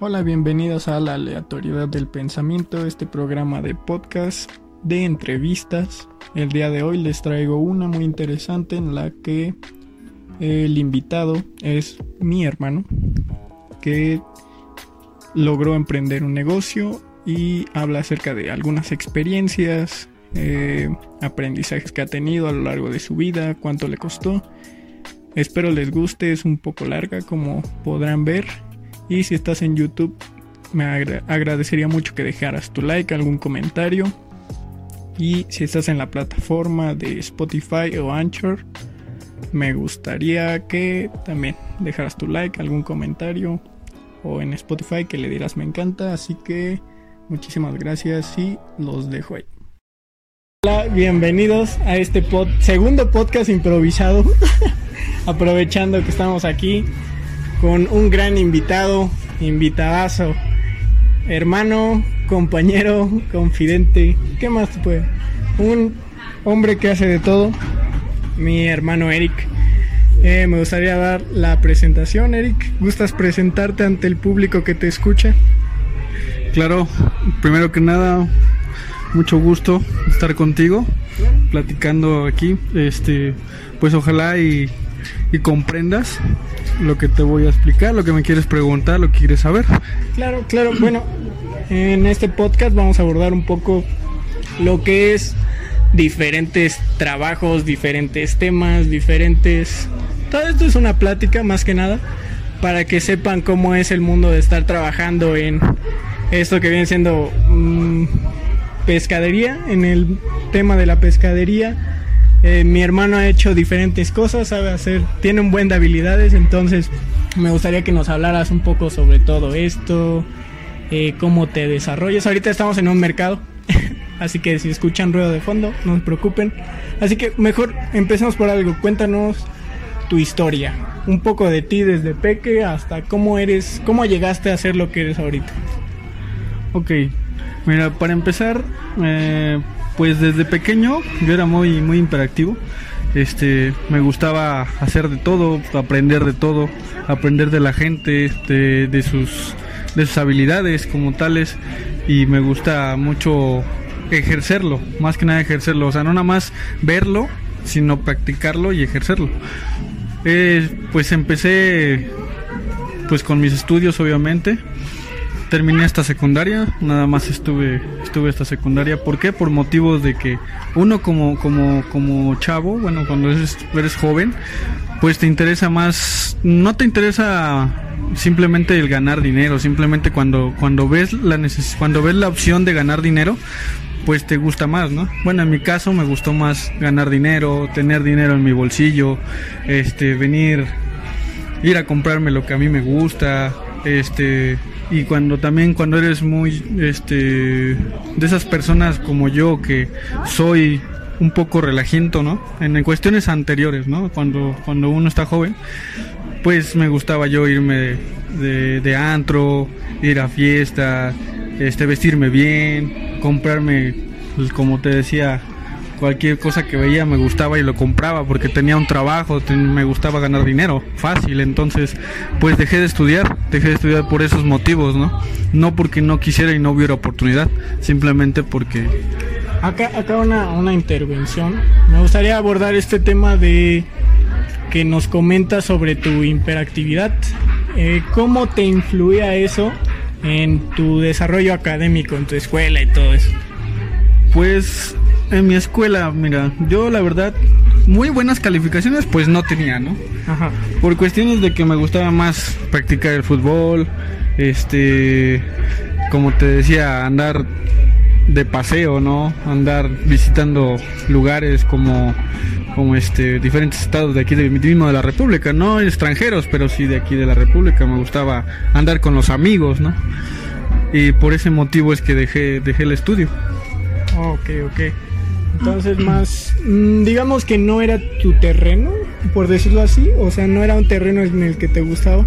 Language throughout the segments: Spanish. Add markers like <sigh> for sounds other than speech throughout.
Hola, bienvenidos a la aleatoriedad del pensamiento, este programa de podcast de entrevistas. El día de hoy les traigo una muy interesante en la que el invitado es mi hermano que logró emprender un negocio y habla acerca de algunas experiencias, eh, aprendizajes que ha tenido a lo largo de su vida, cuánto le costó. Espero les guste, es un poco larga como podrán ver. Y si estás en YouTube, me agradecería mucho que dejaras tu like, algún comentario. Y si estás en la plataforma de Spotify o Anchor, me gustaría que también dejaras tu like, algún comentario. O en Spotify que le dirás me encanta. Así que muchísimas gracias y los dejo ahí. Hola, bienvenidos a este segundo podcast improvisado. <laughs> Aprovechando que estamos aquí con un gran invitado, invitadazo, hermano, compañero, confidente, ¿qué más puede? Un hombre que hace de todo, mi hermano Eric. Eh, me gustaría dar la presentación, Eric. ¿Gustas presentarte ante el público que te escucha? Claro, primero que nada, mucho gusto estar contigo, platicando aquí. Este, pues ojalá y, comprendas lo que te voy a explicar, lo que me quieres preguntar, lo que quieres saber. Claro, claro. Bueno, en este podcast vamos a abordar un poco lo que es diferentes trabajos, diferentes temas, diferentes... Todo esto es una plática más que nada para que sepan cómo es el mundo de estar trabajando en esto que viene siendo mm, pescadería, en el tema de la pescadería. Eh, mi hermano ha hecho diferentes cosas, sabe hacer, tiene un buen de habilidades, entonces me gustaría que nos hablaras un poco sobre todo esto, eh, cómo te desarrollas. Ahorita estamos en un mercado, <laughs> así que si escuchan ruido de fondo, no se preocupen. Así que mejor empecemos por algo, cuéntanos tu historia, un poco de ti desde peque hasta cómo eres, cómo llegaste a ser lo que eres ahorita. Ok, mira, para empezar, eh, pues desde pequeño yo era muy, muy imperactivo. Este, me gustaba hacer de todo, aprender de todo, aprender de la gente, de, sus, de sus habilidades como tales y me gusta mucho ejercerlo, más que nada ejercerlo, o sea, no nada más verlo, sino practicarlo y ejercerlo. Eh, pues empecé pues con mis estudios obviamente terminé esta secundaria, nada más estuve estuve esta secundaria, ¿por qué? Por motivos de que uno como como como chavo, bueno, cuando eres, joven, pues te interesa más, no te interesa simplemente el ganar dinero, simplemente cuando cuando ves la neces cuando ves la opción de ganar dinero, pues te gusta más, ¿no? Bueno, en mi caso me gustó más ganar dinero, tener dinero en mi bolsillo, este venir ir a comprarme lo que a mí me gusta, este y cuando también cuando eres muy este de esas personas como yo que soy un poco relajiento, ¿no? En cuestiones anteriores, ¿no? Cuando cuando uno está joven, pues me gustaba yo irme de, de, antro, ir a fiesta, este vestirme bien, comprarme pues, como te decía cualquier cosa que veía me gustaba y lo compraba porque tenía un trabajo, me gustaba ganar dinero, fácil, entonces pues dejé de estudiar, dejé de estudiar por esos motivos, ¿no? No porque no quisiera y no hubiera oportunidad, simplemente porque... Acá, acá una, una intervención, me gustaría abordar este tema de que nos comentas sobre tu hiperactividad, eh, ¿cómo te influía eso en tu desarrollo académico, en tu escuela y todo eso? Pues en mi escuela, mira, yo la verdad, muy buenas calificaciones pues no tenía, ¿no? Ajá. Por cuestiones de que me gustaba más practicar el fútbol, este, como te decía, andar de paseo, ¿no? Andar visitando lugares como como este diferentes estados de aquí de mismo de la República, no extranjeros, pero sí de aquí de la República. Me gustaba andar con los amigos, ¿no? Y por ese motivo es que dejé dejé el estudio. Ok, ok. Entonces más, mm, digamos que no era tu terreno, por decirlo así, o sea, no era un terreno en el que te gustaba.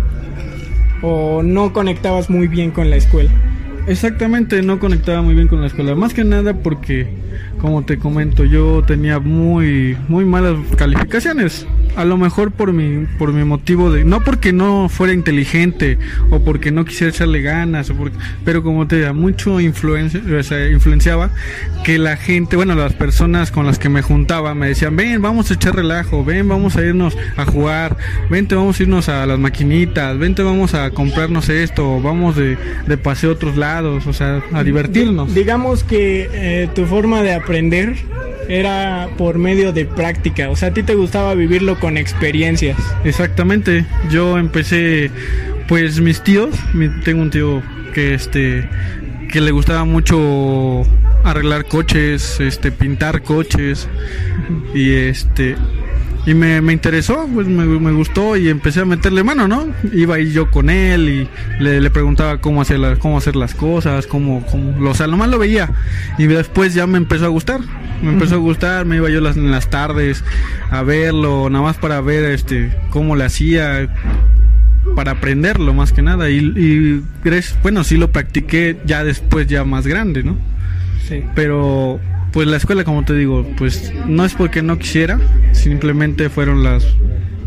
O no conectabas muy bien con la escuela. Exactamente, no conectaba muy bien con la escuela, más que nada porque, como te comento, yo tenía muy, muy malas calificaciones, a lo mejor por mi, por mi motivo de, no porque no fuera inteligente o porque no quisiera echarle ganas, o pero como te da mucho influencia, influenciaba que la gente, bueno, las personas con las que me juntaba me decían, ven, vamos a echar relajo, ven, vamos a irnos a jugar, vente, vamos a irnos a las maquinitas, vente, vamos a comprarnos esto, vamos de, de paseo a otros lados, o sea, a divertirnos. digamos que eh, tu forma de aprender era por medio de práctica, o sea, a ti te gustaba vivirlo con experiencias. Exactamente, yo empecé, pues mis tíos, tengo un tío que este que le gustaba mucho arreglar coches, este pintar coches. Y este y me, me interesó, pues me, me, gustó y empecé a meterle mano, ¿no? Iba yo con él y le, le preguntaba cómo hacer, la, cómo hacer las cosas, cómo, cómo, o sea, nomás lo veía. Y después ya me empezó a gustar, me empezó a gustar, me iba yo las, en las tardes a verlo, nada más para ver este cómo le hacía, para aprenderlo más que nada y, y bueno, sí lo practiqué ya después ya más grande, ¿no? Sí. Pero pues la escuela, como te digo, pues no es porque no quisiera, simplemente fueron las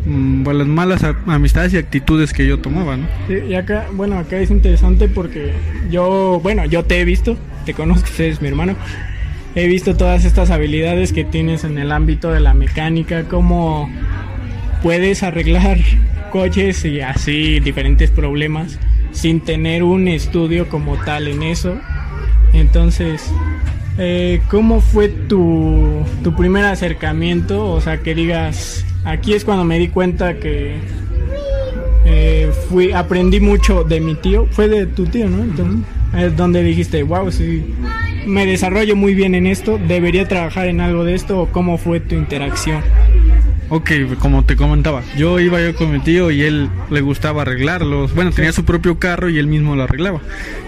mm, las malas amistades y actitudes que yo tomaba, ¿no? Sí, y acá, bueno, acá es interesante porque yo, bueno, yo te he visto, te conozco, eres mi hermano, he visto todas estas habilidades que tienes en el ámbito de la mecánica, cómo puedes arreglar <laughs> coches y así diferentes problemas sin tener un estudio como tal en eso. Entonces, eh, ¿cómo fue tu, tu primer acercamiento? O sea, que digas, aquí es cuando me di cuenta que eh, fui, aprendí mucho de mi tío, fue de tu tío, ¿no? Entonces, es donde dijiste, wow, sí, me desarrollo muy bien en esto, debería trabajar en algo de esto, o cómo fue tu interacción. Ok, como te comentaba, yo iba yo con mi tío y él le gustaba arreglarlos. Bueno, tenía su propio carro y él mismo lo arreglaba.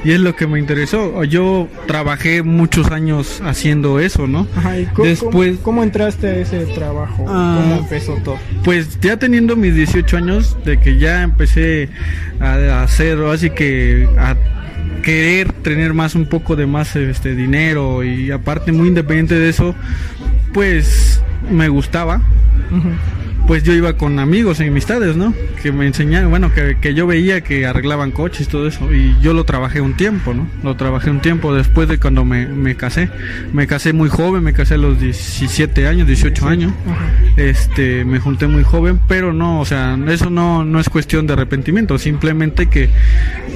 Y es lo que me interesó. Yo trabajé muchos años haciendo eso, ¿no? Ajá, ¿y cómo, Después, ¿cómo, entraste a ese trabajo? Ah, ¿Cómo empezó todo? Pues ya teniendo mis 18 años, de que ya empecé a hacer, así que a querer tener más un poco de más este dinero y aparte muy independiente de eso, pues me gustaba pues yo iba con amigos y amistades, ¿no? Que me enseñaban, bueno, que, yo veía que arreglaban coches y todo eso. Y yo lo trabajé un tiempo, ¿no? Lo trabajé un tiempo después de cuando me, casé. Me casé muy joven, me casé a los 17 años, 18 años. Este, me junté muy joven, pero no, o sea, eso no, no es cuestión de arrepentimiento. Simplemente que,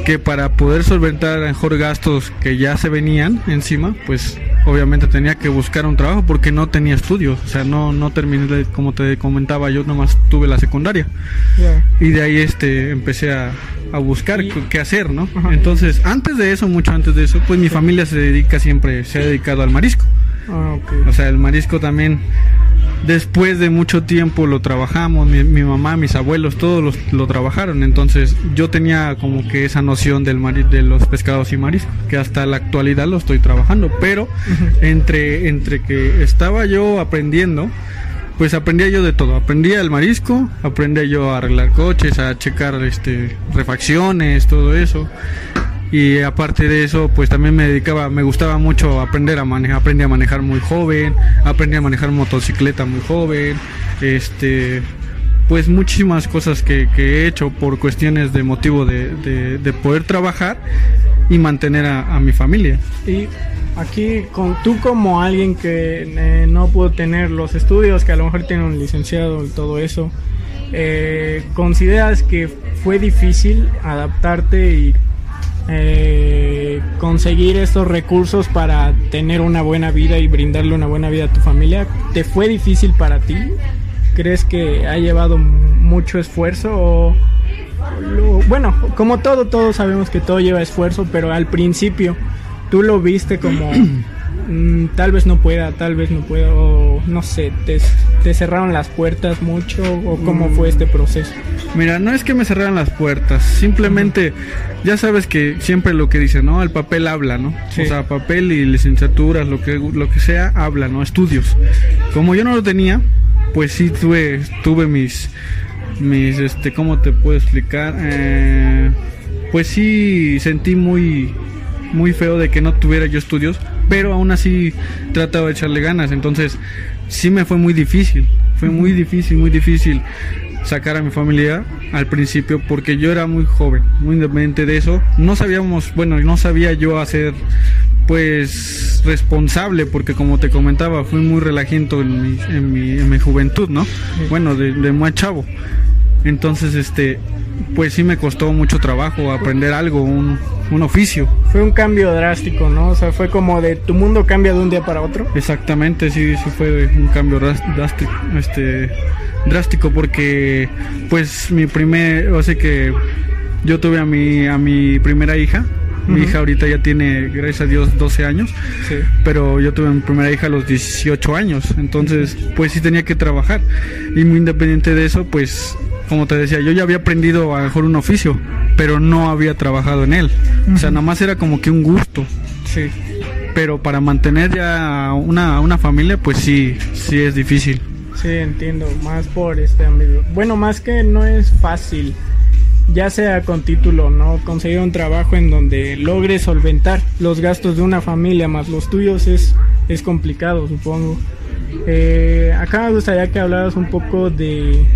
que para poder solventar mejor gastos que ya se venían encima, pues obviamente tenía que buscar un trabajo porque no tenía estudios, o sea, no, no terminé, como te comentaba, yo nomás tuve la secundaria. Y de ahí este empecé a, a buscar qué hacer, ¿no? Entonces, antes de eso, mucho antes de eso, pues mi familia se dedica siempre, se ha dedicado al marisco. Ah, o sea, el marisco también después de mucho tiempo lo trabajamos, mi, mamá, mis abuelos, todos lo trabajaron, entonces yo tenía como que esa noción del de los pescados y mariscos, que hasta la actualidad lo estoy trabajando, pero entre, entre que estaba yo aprendiendo, pues aprendía yo de todo, aprendía el marisco, aprendía yo a arreglar coches, a checar este refacciones, todo eso. Y aparte de eso pues también me dedicaba me gustaba mucho aprender a manejar aprendí a manejar muy joven aprendí a manejar motocicleta muy joven este pues muchísimas cosas que, he hecho por cuestiones de motivo de, de, poder trabajar y mantener a, mi familia. Y aquí con tú como alguien que eh, no pudo tener los estudios que a lo mejor tiene un licenciado y todo eso eh, consideras que fue difícil adaptarte y eh, conseguir estos recursos para tener una buena vida y brindarle una buena vida a tu familia, ¿te fue difícil para ti? ¿Crees que ha llevado mucho esfuerzo bueno, como todo, todos sabemos que todo lleva esfuerzo, pero al principio tú lo viste como <clears throat> Mm, tal vez no pueda, tal vez no pueda, o no sé, te, cerraron las puertas mucho o cómo fue este proceso? Mira, no es que me cerraran las puertas, simplemente ya sabes que siempre lo que dice, ¿no? El papel habla, ¿no? O sea, papel y licenciaturas, lo que, lo que sea, habla, ¿no? Estudios. Como yo no lo tenía, pues sí tuve, tuve mis, mis, este, ¿cómo te puedo explicar? Eh, pues sí sentí muy, muy feo de que no tuviera yo estudios pero aún así trataba de echarle ganas, entonces sí me fue muy difícil, Fue muy difícil, muy difícil sacar a mi familia al principio porque yo era muy joven, muy independiente de eso. No sabíamos, bueno, no sabía yo hacer pues responsable porque como te comentaba fui muy relajento en mi, en mi, en mi juventud, ¿no? Bueno, de, de más chavo. Entonces, este, pues sí me costó mucho trabajo aprender algo, un, un, oficio. Fue un cambio drástico, ¿no? O sea, fue como de tu mundo cambia de un día para otro. Exactamente, sí, sí fue un cambio drástico, este, drástico porque, pues mi primer, o sea que yo tuve a mi, a mi primera hija. Mi hija ahorita ya tiene, gracias a Dios, 12 años. Sí. Pero yo tuve mi primera hija a los 18 años. Entonces, pues sí tenía que trabajar. Y muy independiente de eso, pues como te decía, yo ya había aprendido a mejor un oficio, pero no había trabajado en él. Uh -huh. O sea, nada más era como que un gusto. Sí. Pero para mantener ya una, una familia, pues sí, sí es difícil. Sí, entiendo, más por este ámbito. Bueno, más que no es fácil, ya sea con título, ¿no? Conseguir un trabajo en donde logres solventar los gastos de una familia más los tuyos es, es complicado, supongo. Eh, acá me gustaría que hablaras un poco de,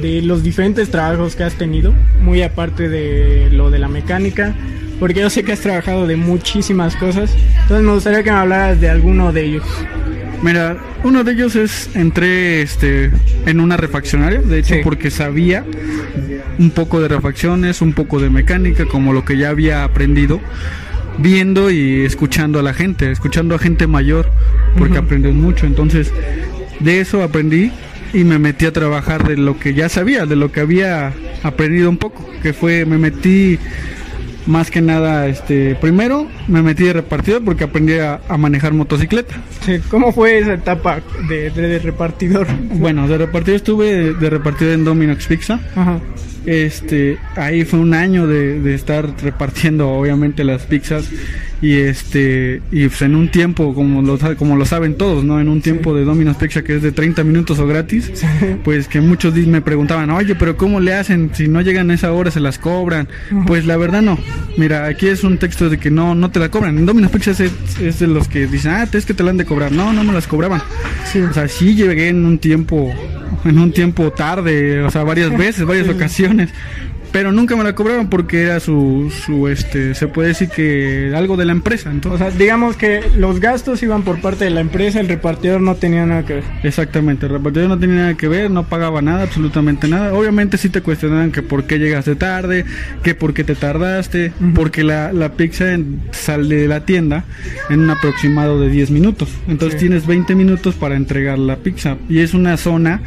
de los diferentes trabajos que has tenido, muy aparte de lo de la mecánica, porque yo sé que has trabajado de muchísimas cosas, entonces me gustaría que me hablaras de alguno de ellos. Mira, uno de ellos es entré este en una refaccionaria, de hecho sí. porque sabía un poco de refacciones, un poco de mecánica, como lo que ya había aprendido viendo y escuchando a la gente, escuchando a gente mayor, porque uh -huh. aprendes mucho, entonces de eso aprendí y me metí a trabajar de lo que ya sabía, de lo que había aprendido un poco, que fue, me metí más que nada, este, primero me metí de repartidor porque aprendí a, a manejar motocicleta. ¿Cómo fue esa etapa de, de, de repartidor? Bueno, de repartidor estuve de, de repartidor en Domino's Pizza. Ajá. Este, ahí fue un año de, de estar repartiendo obviamente las pizzas y este y pues en un tiempo como lo como lo saben todos no en un tiempo sí. de Domino's Pizza que es de 30 minutos o gratis sí. pues que muchos me preguntaban oye pero cómo le hacen si no llegan a esa hora se las cobran uh -huh. pues la verdad no mira aquí es un texto de que no no te la cobran en Domino's Pizza es, es de los que dicen ah es que te la han de cobrar no no me las cobraban sí. o sea sí llegué en un tiempo en un tiempo tarde o sea varias veces varias ocasiones pero nunca me la cobraban porque era su, su este, se puede decir que algo de la empresa. Entonces, o sea, digamos que los gastos iban por parte de la empresa, el repartidor no tenía nada que ver. Exactamente, el repartidor no tenía nada que ver, no pagaba nada, absolutamente nada. Obviamente sí te cuestionaban que por qué llegaste tarde, que por qué te tardaste, uh -huh. porque la, la pizza en, sale de la tienda en un aproximado de 10 minutos. Entonces sí. tienes 20 minutos para entregar la pizza y es una zona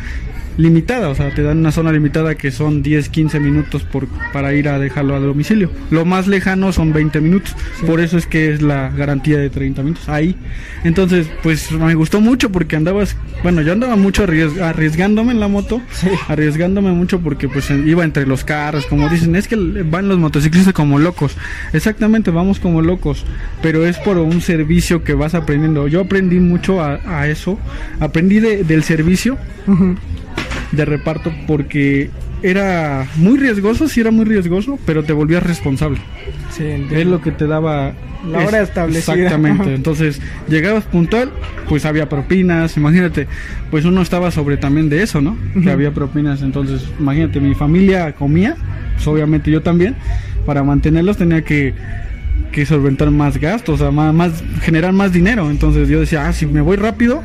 limitada, o sea, te dan una zona limitada que son 10, 15 minutos por, para ir a dejarlo a domicilio. Lo más lejano son 20 minutos, sí. por eso es que es la garantía de 30 minutos ahí. Entonces, pues me gustó mucho porque andabas, bueno, yo andaba mucho arriesg arriesgándome en la moto, sí. arriesgándome mucho porque pues iba entre los carros, como dicen, es que van los motociclistas como locos. Exactamente, vamos como locos, pero es por un servicio que vas aprendiendo. Yo aprendí mucho a, a eso, aprendí de, del servicio. Uh -huh de reparto porque era muy riesgoso, sí era muy riesgoso, pero te volvías responsable. Sí, es lo que te daba la hora es, establecida. Exactamente. <laughs> Entonces, llegabas puntual, pues había propinas, imagínate, pues uno estaba sobre también de eso, ¿no? Uh -huh. Que había propinas, entonces, imagínate, mi familia comía, pues obviamente yo también, para mantenerlos tenía que que solventar más gastos, o sea, más, más, generar más dinero. Entonces yo decía, ah, si me voy rápido,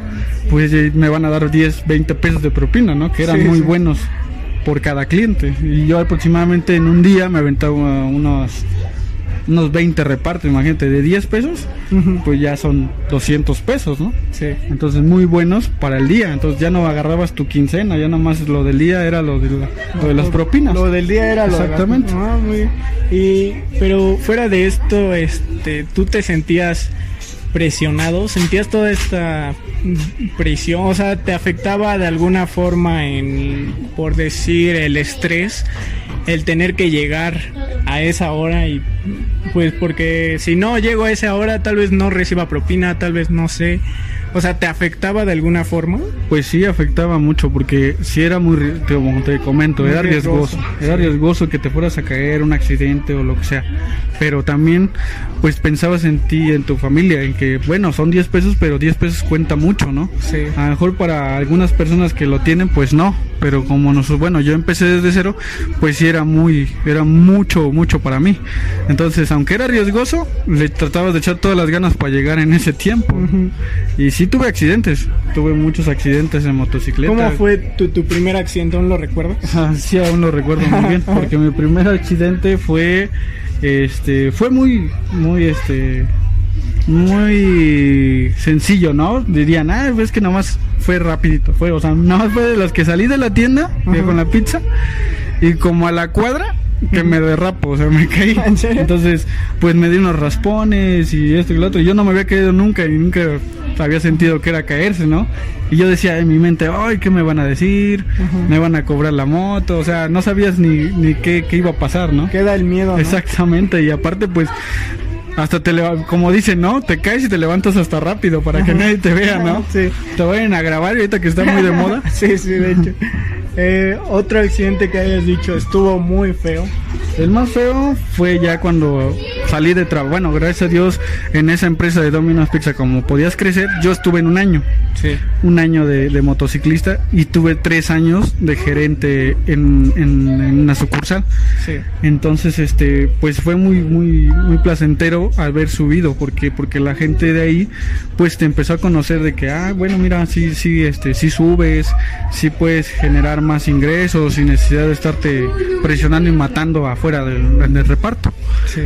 pues eh, me van a dar 10, 20 pesos de propina, ¿no? Que eran sí, muy sí. buenos por cada cliente. Y yo aproximadamente en un día me aventaba unos unos 20 repartos, imagínate, de 10 pesos, uh -huh. pues ya son 200 pesos, ¿no? Sí. Entonces muy buenos para el día, entonces ya no agarrabas tu quincena, ya nomás lo del día era lo de, la, lo de las propinas. Lo del día era Exactamente. lo de la... ah, muy Y, pero fuera de esto, este, ¿tú te sentías presionado? ¿Sentías toda esta presión? O sea, ¿te afectaba de alguna forma en, por decir, el estrés? El tener que llegar a esa hora y pues porque si no llego a esa hora tal vez no reciba propina, tal vez no sé. O sea, ¿te afectaba de alguna forma? Pues sí, afectaba mucho porque si era muy, como te comento, era riesgoso. Era riesgoso que te fueras a caer, un accidente o lo que sea. Pero también, pues pensabas en ti, en tu familia, en que, bueno, son 10 pesos, pero 10 pesos cuenta mucho, ¿no? Sí. A lo mejor para algunas personas que lo tienen, pues no. Pero como nosotros, bueno, yo empecé desde cero, pues sí era muy, era mucho, mucho para mí. Entonces, aunque era riesgoso, le tratabas de echar todas las ganas para llegar en ese tiempo. Y sí tuve accidentes, tuve muchos accidentes en motocicleta. ¿Cómo fue tu, tu primer accidente? ¿Aún lo recuerdas? Ah, sí, aún lo recuerdo muy bien, <laughs> porque mi primer accidente fue, este, fue muy, muy, este, muy sencillo, ¿no? Dirían, ah, es que nada más fue rapidito, fue, o sea, nada más fue de los que salí de la tienda con la pizza y como a la cuadra que me derrapo, o sea, me caí. <laughs> Entonces, pues me di unos raspones y esto y lo otro. Yo no me había caído nunca y nunca había sentido que era caerse, ¿no? Y yo decía en mi mente, ay, ¿qué me van a decir? Me van a cobrar la moto, o sea, no sabías ni, ni qué, qué iba a pasar, ¿no? Queda el miedo. ¿no? Exactamente, y aparte, pues, hasta te como dicen, ¿no? Te caes y te levantas hasta rápido para que nadie te vea, ¿no? <laughs> Sí. Te vayan a grabar ahorita que está muy de moda. <laughs> sí, sí, de hecho. Eh, otro accidente que hayas dicho estuvo muy feo. El más feo fue ya cuando salí de trabajo. Bueno, gracias a Dios, en esa empresa de Domino's Pizza, como podías crecer, yo estuve en un año. Sí. Un año de, motociclista y tuve tres años de gerente en, en, una sucursal. Sí. Entonces, este, pues fue muy, muy, muy placentero haber subido, porque, porque la gente de ahí, pues te empezó a conocer de que, ah, bueno, mira, sí, sí, este, sí subes, sí puedes generar más ingresos sin necesidad de estarte presionando y matando afuera del, del reparto. Sí.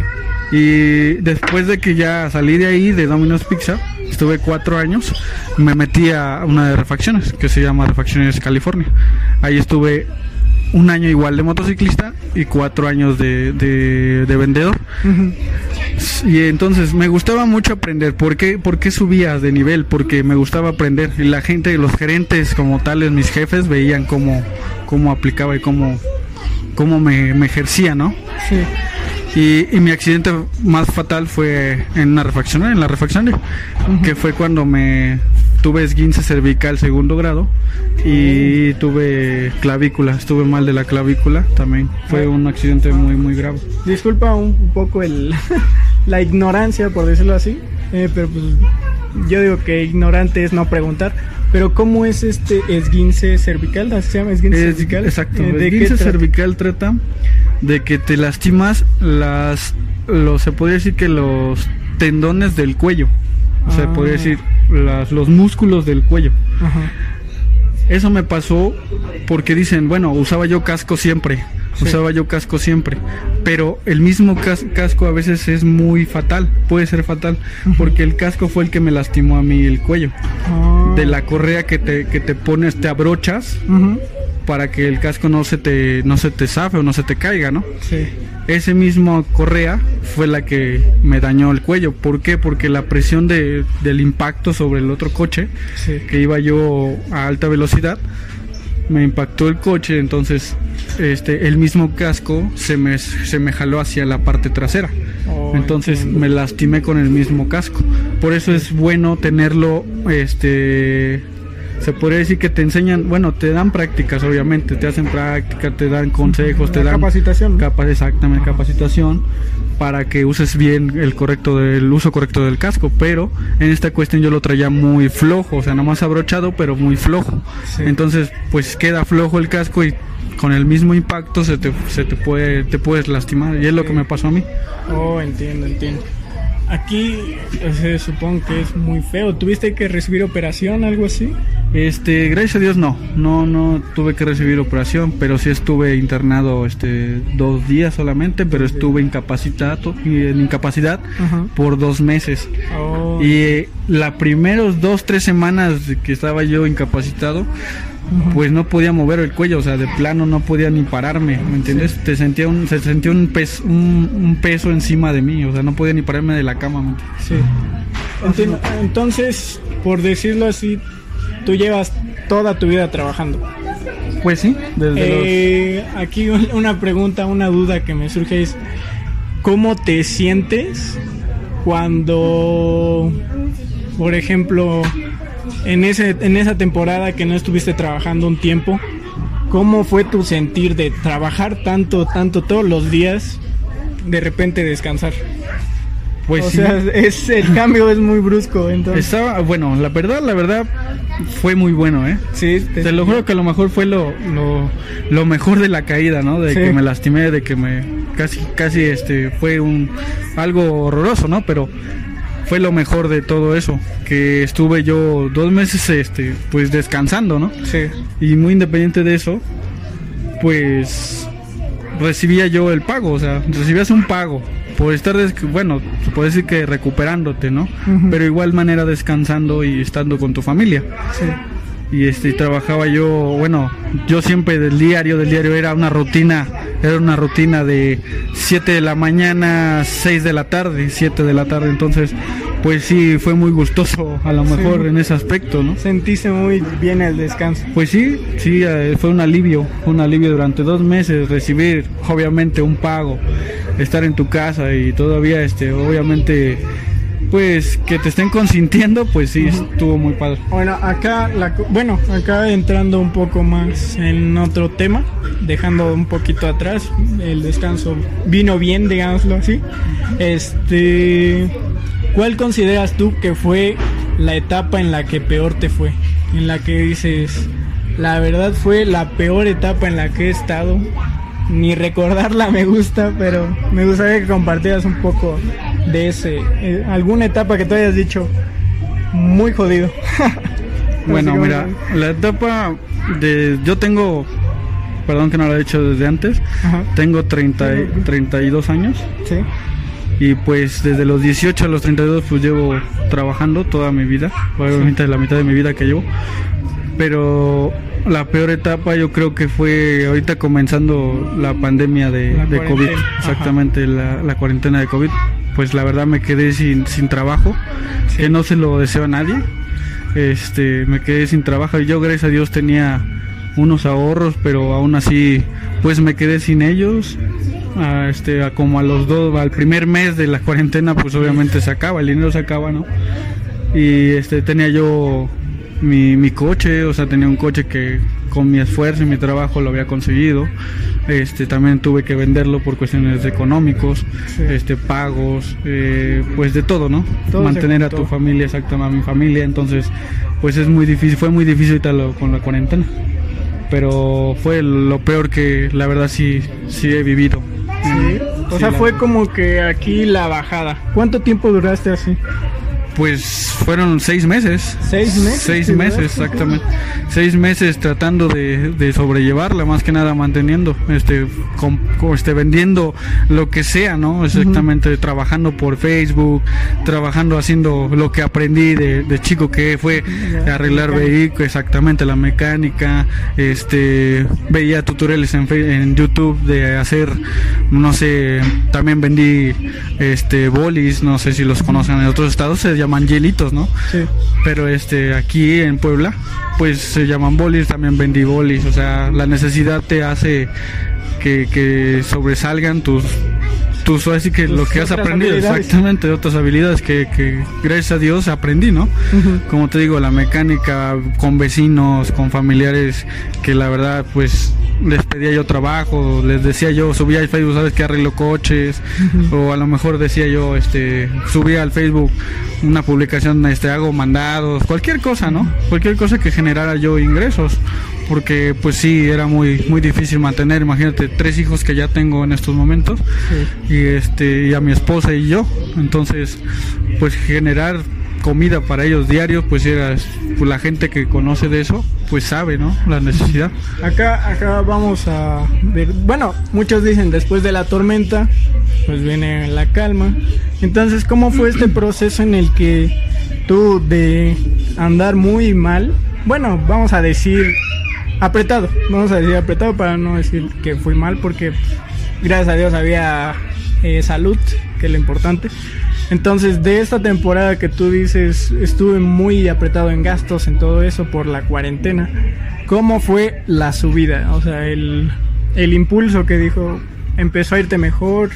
Y después de que ya salí de ahí, de Domino's Pizza, estuve cuatro años, me metí a una de refacciones que se llama Refacciones California. Ahí estuve un año igual de motociclista y cuatro años de, de, vendedor. Y entonces me gustaba mucho aprender. ¿Por qué, ¿Por qué subía de nivel? Porque me gustaba aprender. Y la gente, los gerentes como tales, mis jefes, veían cómo, cómo aplicaba y cómo, cómo me, me ejercía, ¿no? Sí. Y, mi accidente más fatal fue en una refaccionaria, en la refaccionaria, que fue cuando me tuve esguince cervical segundo grado y tuve clavícula, estuve mal de la clavícula también. Fue un accidente muy muy grave. Disculpa un poco el <laughs> la ignorancia, por decirlo así, eh, pero pues yo digo que ignorante es no preguntar. Pero ¿cómo es este esguince cervical? ¿Se llama esguince cervical? Exacto. Eh, ¿De esguince cervical trata de que te lastimas las, lo, se podría decir que los tendones del cuello, o sea, podría ah. decir las, los músculos del cuello. Eso me pasó porque dicen, bueno, usaba yo casco siempre, usaba yo casco siempre, pero el mismo casco a veces es muy fatal, puede ser fatal, porque el casco fue el que me lastimó a mí el cuello. Ah. De la correa que te, que te pones, te abrochas para que el casco no se te no se te zafe o no se te caiga, ¿no? Sí. Ese mismo correa fue la que me dañó el cuello. ¿Por qué? Porque la presión de, del impacto sobre el otro coche, que iba yo a alta velocidad, me impactó el coche, entonces este el mismo casco se me, se me jaló hacia la parte trasera. Oh, entonces me lastimé con el mismo casco. Por eso es bueno tenerlo este se podría decir que te enseñan, bueno, te dan prácticas, obviamente, te hacen práctica, te dan consejos, te dan capacitación, capa, exactamente, capacitación para que uses bien el correcto del uso correcto del casco, pero en esta cuestión yo lo traía muy flojo, o sea, nomás abrochado, pero muy flojo. Entonces, pues queda flojo el casco y con el mismo impacto se te, se te puede te puedes lastimar y es lo que me pasó a mí. Oh, entiendo, entiendo. Aquí se supone que es muy feo. ¿Tuviste que recibir operación, algo así? Este, gracias a Dios no, no, no tuve que recibir operación, pero sí estuve internado, este, dos días solamente, pero estuve incapacitado, en incapacidad por dos meses. Oh. Y eh, la primeros dos, tres semanas que estaba yo incapacitado, pues no podía mover el cuello, o sea, de plano no podía ni pararme, ¿me entiendes? Te sentía un, se sentía un, peso, un, peso encima de mí, o sea, no podía ni pararme de la cama. sí. Entonces, por decirlo así, tú llevas toda tu vida trabajando. Pues sí, desde eh, Aquí una pregunta, una duda que me surge es, ¿cómo te sientes cuando, por ejemplo, en, ese, en esa temporada que no estuviste trabajando un tiempo, ¿cómo fue tu sentir de trabajar tanto, tanto todos los días, de repente descansar? Pues o sea, es, el cambio es muy brusco. Entonces. Estaba, bueno, la verdad, la verdad, fue muy bueno, ¿eh? Sí. Te, lo juro que a lo mejor fue lo, lo, mejor de la caída, ¿no? De que me lastimé, de que me casi, casi, este, fue un algo horroroso, ¿no? Pero fue lo mejor de todo eso, que estuve yo dos meses, este, pues descansando, ¿no? Sí. Y muy independiente de eso, pues recibía yo el pago, o sea, recibías un pago por estar, bueno, se puede decir que recuperándote, ¿no? Pero igual manera descansando y estando con tu familia. Sí. Y este trabajaba yo, bueno, yo siempre del diario, del diario era una rutina, era una rutina de 7 de la mañana, 6 de la tarde, 7 de la tarde, entonces pues sí, fue muy gustoso a lo mejor en ese aspecto, ¿no? Sentiste muy bien el descanso. Pues sí, sí, eh, fue un alivio, un alivio durante dos meses recibir obviamente un pago, estar en tu casa y todavía, este, obviamente pues que te estén consintiendo, pues sí, estuvo muy padre. Bueno, acá, la, bueno, acá entrando un poco más en otro tema, dejando un poquito atrás, el descanso vino bien, digámoslo así. Este, ¿cuál consideras tú que fue la etapa en la que peor te fue? En la que dices, la verdad fue la peor etapa en la que he estado ni recordarla me gusta, pero me gustaría que compartieras un poco de ese, eh, alguna etapa que tú hayas dicho muy jodido. <laughs> bueno, mira, la etapa de, yo tengo, perdón que no lo he dicho desde antes, tengo 30, 32 años. Sí. Y pues desde los 18 a los 32 pues llevo trabajando toda mi vida, obviamente la mitad de mi vida que llevo. Pero la peor etapa yo creo que fue ahorita comenzando la pandemia de, COVID, exactamente la, cuarentena de COVID. Pues la verdad me quedé sin, sin trabajo, que no se lo deseo a nadie. Este, me quedé sin trabajo y yo gracias a Dios tenía unos ahorros, pero aún así pues me quedé sin ellos. este, como a los dos, al primer mes de la cuarentena, pues obviamente se acaba, el dinero se acaba, ¿no? Y este tenía yo mi, mi coche, o sea, tenía un coche que con mi esfuerzo y mi trabajo lo había conseguido. Este, también tuve que venderlo por cuestiones económicos, este, pagos, eh, pues de todo, ¿no? Mantener a tu familia, exactamente a mi familia, entonces, pues es muy difícil, fue muy difícil con la cuarentena, pero fue lo peor que la verdad sí, sí he vivido. O sea, fue como que aquí la bajada. ¿Cuánto tiempo duraste así? Pues fueron seis meses. ¿Seis meses? Seis meses, exactamente. Seis meses tratando de, sobrellevarla, más que nada manteniendo, este, con, este, vendiendo lo que sea, ¿no? Exactamente, trabajando por Facebook, trabajando haciendo lo que aprendí de, chico que fue arreglar vehículos, exactamente, la mecánica, este, veía tutoriales en, en YouTube de hacer, no sé, también vendí, este, bolis, no sé si los conocen en otros estados, se llaman hielitos, ¿no? Sí. Pero este, aquí en Puebla, pues se llaman bolis, también vendí bolis, o sea, la necesidad te hace que, que sobresalgan tus tus así que lo que has aprendido exactamente de otras habilidades que, que, gracias a Dios aprendí no como te digo la mecánica con vecinos con familiares que la verdad pues les pedía yo trabajo, les decía yo, subía al Facebook, sabes que arreglo coches, o a lo mejor decía yo, este, subía al Facebook una publicación, este, hago mandados, cualquier cosa, ¿no? Cualquier cosa que generara yo ingresos, porque pues sí, era muy, muy difícil mantener, imagínate, tres hijos que ya tengo en estos momentos, y este, y a mi esposa y yo, entonces, pues generar comida para ellos diarios, pues era pues, la gente que conoce de eso, pues sabe, ¿no? La necesidad. Acá, acá vamos a ver, bueno, muchos dicen después de la tormenta, pues viene la calma. Entonces, ¿cómo fue este proceso en el que tú de andar muy mal, bueno, vamos a decir apretado, vamos a decir apretado para no decir que fui mal, porque gracias a Dios había eh, salud, que es lo importante. Entonces, de esta temporada que tú dices, estuve muy apretado en gastos, en todo eso por la cuarentena. ¿Cómo fue la subida? O sea, el, el impulso que dijo, empezó a irte mejor,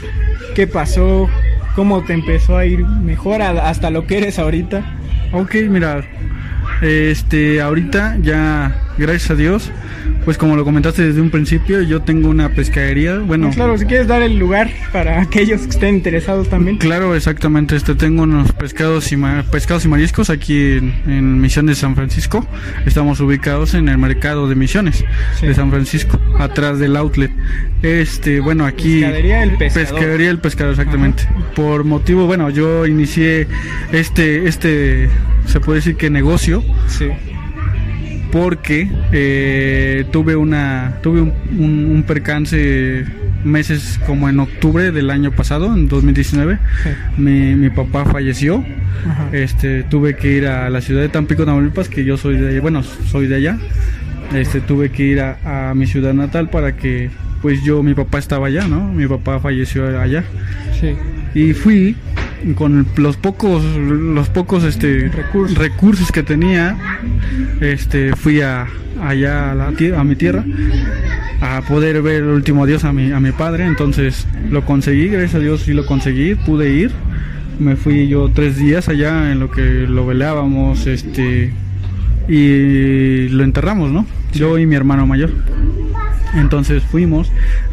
¿qué pasó? ¿Cómo te empezó a ir mejor hasta lo que eres ahorita? Ok, mira, Este, ahorita ya, gracias a Dios, pues como lo comentaste desde un principio, yo tengo una pescadería. Bueno, Ah, claro, si quieres dar el lugar para aquellos que estén interesados también. Claro, exactamente. Este, tengo unos pescados y ma- pescados y mariscos aquí en, en Misiones de San Francisco. Estamos ubicados en el mercado de Misiones Sí. de San Francisco, atrás del outlet. Este, bueno, aquí Pescadería El Pescador. Pescadería El Pescador, exactamente. Por motivo, bueno, yo inicié este, este, se puede decir que negocio Sí. Porque eh, tuve una tuve un, un- un percance meses como en octubre del año pasado en 2019 Sí. mi, mi papá falleció Ajá. este tuve que ir a la ciudad de Tampico Tamaulipas que yo soy de bueno soy de allá este tuve que ir a, a mi ciudad natal para que pues yo mi papá estaba allá no mi papá falleció allá Sí. y fui con los pocos los pocos este Recursos. recursos que tenía este fui a allá a, la a mi tierra a poder ver el último adiós a mi a mi padre. Entonces lo conseguí gracias a Dios sí lo conseguí pude ir. Me fui yo tres días allá en lo que lo velábamos este y lo enterramos no yo y mi hermano mayor. Entonces fuimos,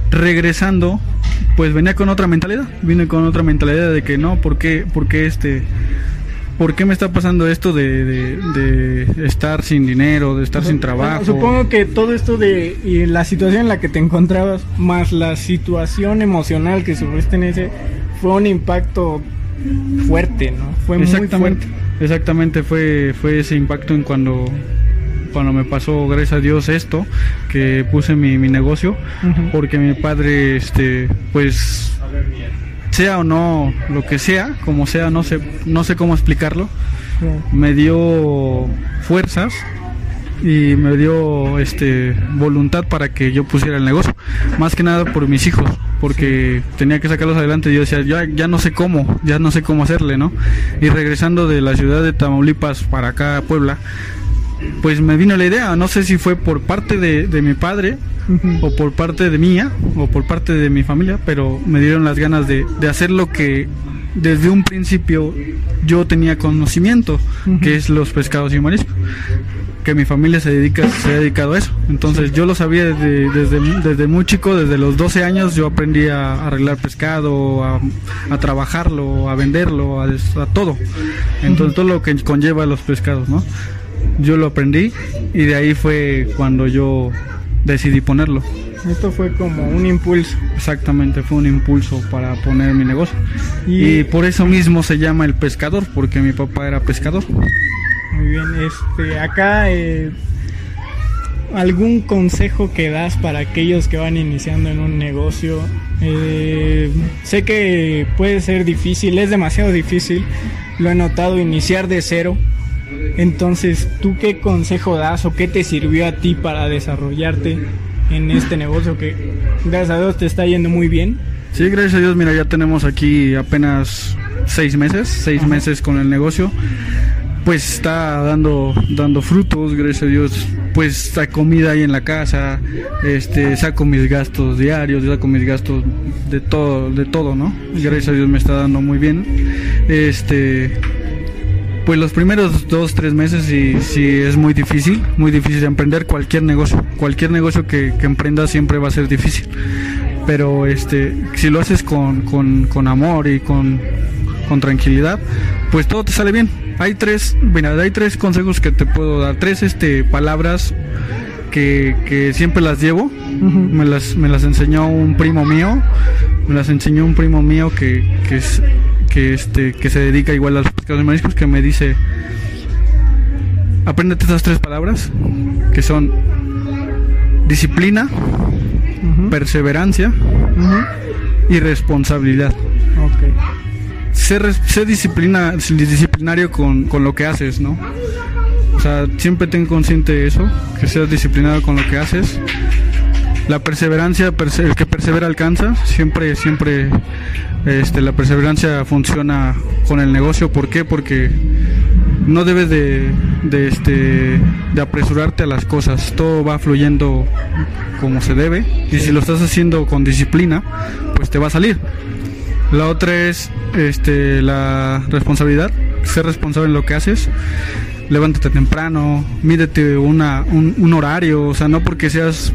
regresando, pues venía con otra mentalidad, vine con otra mentalidad de que no, ¿por qué, por qué este, por qué me está pasando esto de, de- de estar sin dinero, de estar sin trabajo? Supongo que todo esto de y la situación en la que te encontrabas, más la situación emocional que sufriste en ese, fue un impacto fuerte, ¿no? Fue muy exactamente, fuerte. exactamente fue, fue ese impacto en cuando, cuando me pasó, gracias a Dios, esto, que puse mi, mi negocio, porque mi padre, este, pues, sea o no, lo que sea, como sea, no sé, no sé cómo explicarlo, me dio fuerzas y me dio este voluntad para que yo pusiera el negocio más que nada por mis hijos porque tenía que sacarlos adelante. Y yo decía ya, ya no sé cómo ya no sé cómo hacerle no y regresando de la ciudad de Tamaulipas para acá a Puebla pues me vino la idea no sé si fue por parte de, de mi padre o por parte de mía o por parte de mi familia, pero me dieron las ganas de, de hacer lo que desde un principio yo tenía conocimiento, que es los pescados y mariscos. Que mi familia se dedica, se ha dedicado a eso. Entonces yo lo sabía desde, desde, desde muy chico, desde los 12 años yo aprendí a arreglar pescado, a, a trabajarlo, a venderlo, a todo. Entonces todo lo que conlleva los pescados, ¿no? Yo lo aprendí y de ahí fue cuando yo decidí ponerlo. Esto fue como un impulso. Exactamente, fue un impulso para poner mi negocio. Y- Y, por eso mismo se llama el pescador, porque mi papá era pescador. Muy bien, este, acá eh, algún consejo que das para aquellos que van iniciando en un negocio. Eh, sé que puede ser difícil, es demasiado difícil. Lo he notado iniciar de cero. Entonces, ¿tú qué consejo das o qué te sirvió a ti para desarrollarte en este negocio que gracias a Dios te está yendo muy bien? Sí, gracias a Dios, mira, ya tenemos aquí apenas seis meses, seis Ajá. meses con el negocio. Pues está dando, dando frutos, gracias a Dios. Pues hay comida ahí en la casa, este, saco mis gastos diarios, saco mis gastos de todo, de todo, ¿no? Gracias a Dios me está dando muy bien. Este, pues los primeros dos, tres meses sí, sí es muy difícil, muy difícil emprender cualquier negocio. Cualquier negocio que, que emprendas siempre va a ser difícil. Pero este, si lo haces con, con, con amor y con, con tranquilidad, pues todo te sale bien. Hay tres, mira, hay tres consejos que te puedo dar, tres este, palabras que, que siempre las llevo. Me las, me las enseñó un primo mío, me las enseñó un primo mío que, que es que este que se dedica igual a los pescados y mariscos que me dice apréndete estas tres palabras que son disciplina, perseverancia y responsabilidad. Ok. Sé, res- sé disciplina, disciplinario con, con lo que haces, ¿no? O sea, siempre ten consciente de eso, que seas disciplinado con lo que haces. La perseverancia, perse- el que persevera alcanza. Siempre, siempre, este, la perseverancia funciona con el negocio. ¿Por qué? Porque no debes de, de, este, de apresurarte a las cosas. Todo va fluyendo como se debe. Y si lo estás haciendo con disciplina, pues te va a salir. La otra es este, la responsabilidad, ser responsable en lo que haces. levántate temprano, mídete una, un, un horario, o sea, no porque seas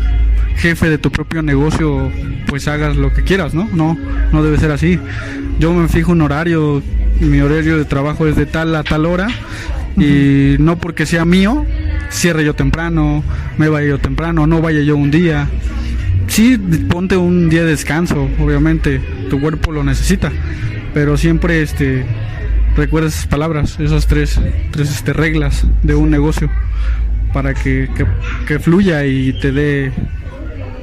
jefe de tu propio negocio, pues hagas lo que quieras, ¿no? No, no debe ser así. Yo me fijo un horario, mi horario de trabajo es de tal a tal hora y no porque sea mío, cierre yo temprano, me vaya yo temprano, no vaya yo un día. Sí, ponte un día de descanso, obviamente, tu cuerpo lo necesita, pero siempre este recuerda esas palabras, esas tres, tres este, reglas de un negocio para que, que, que fluya y te dé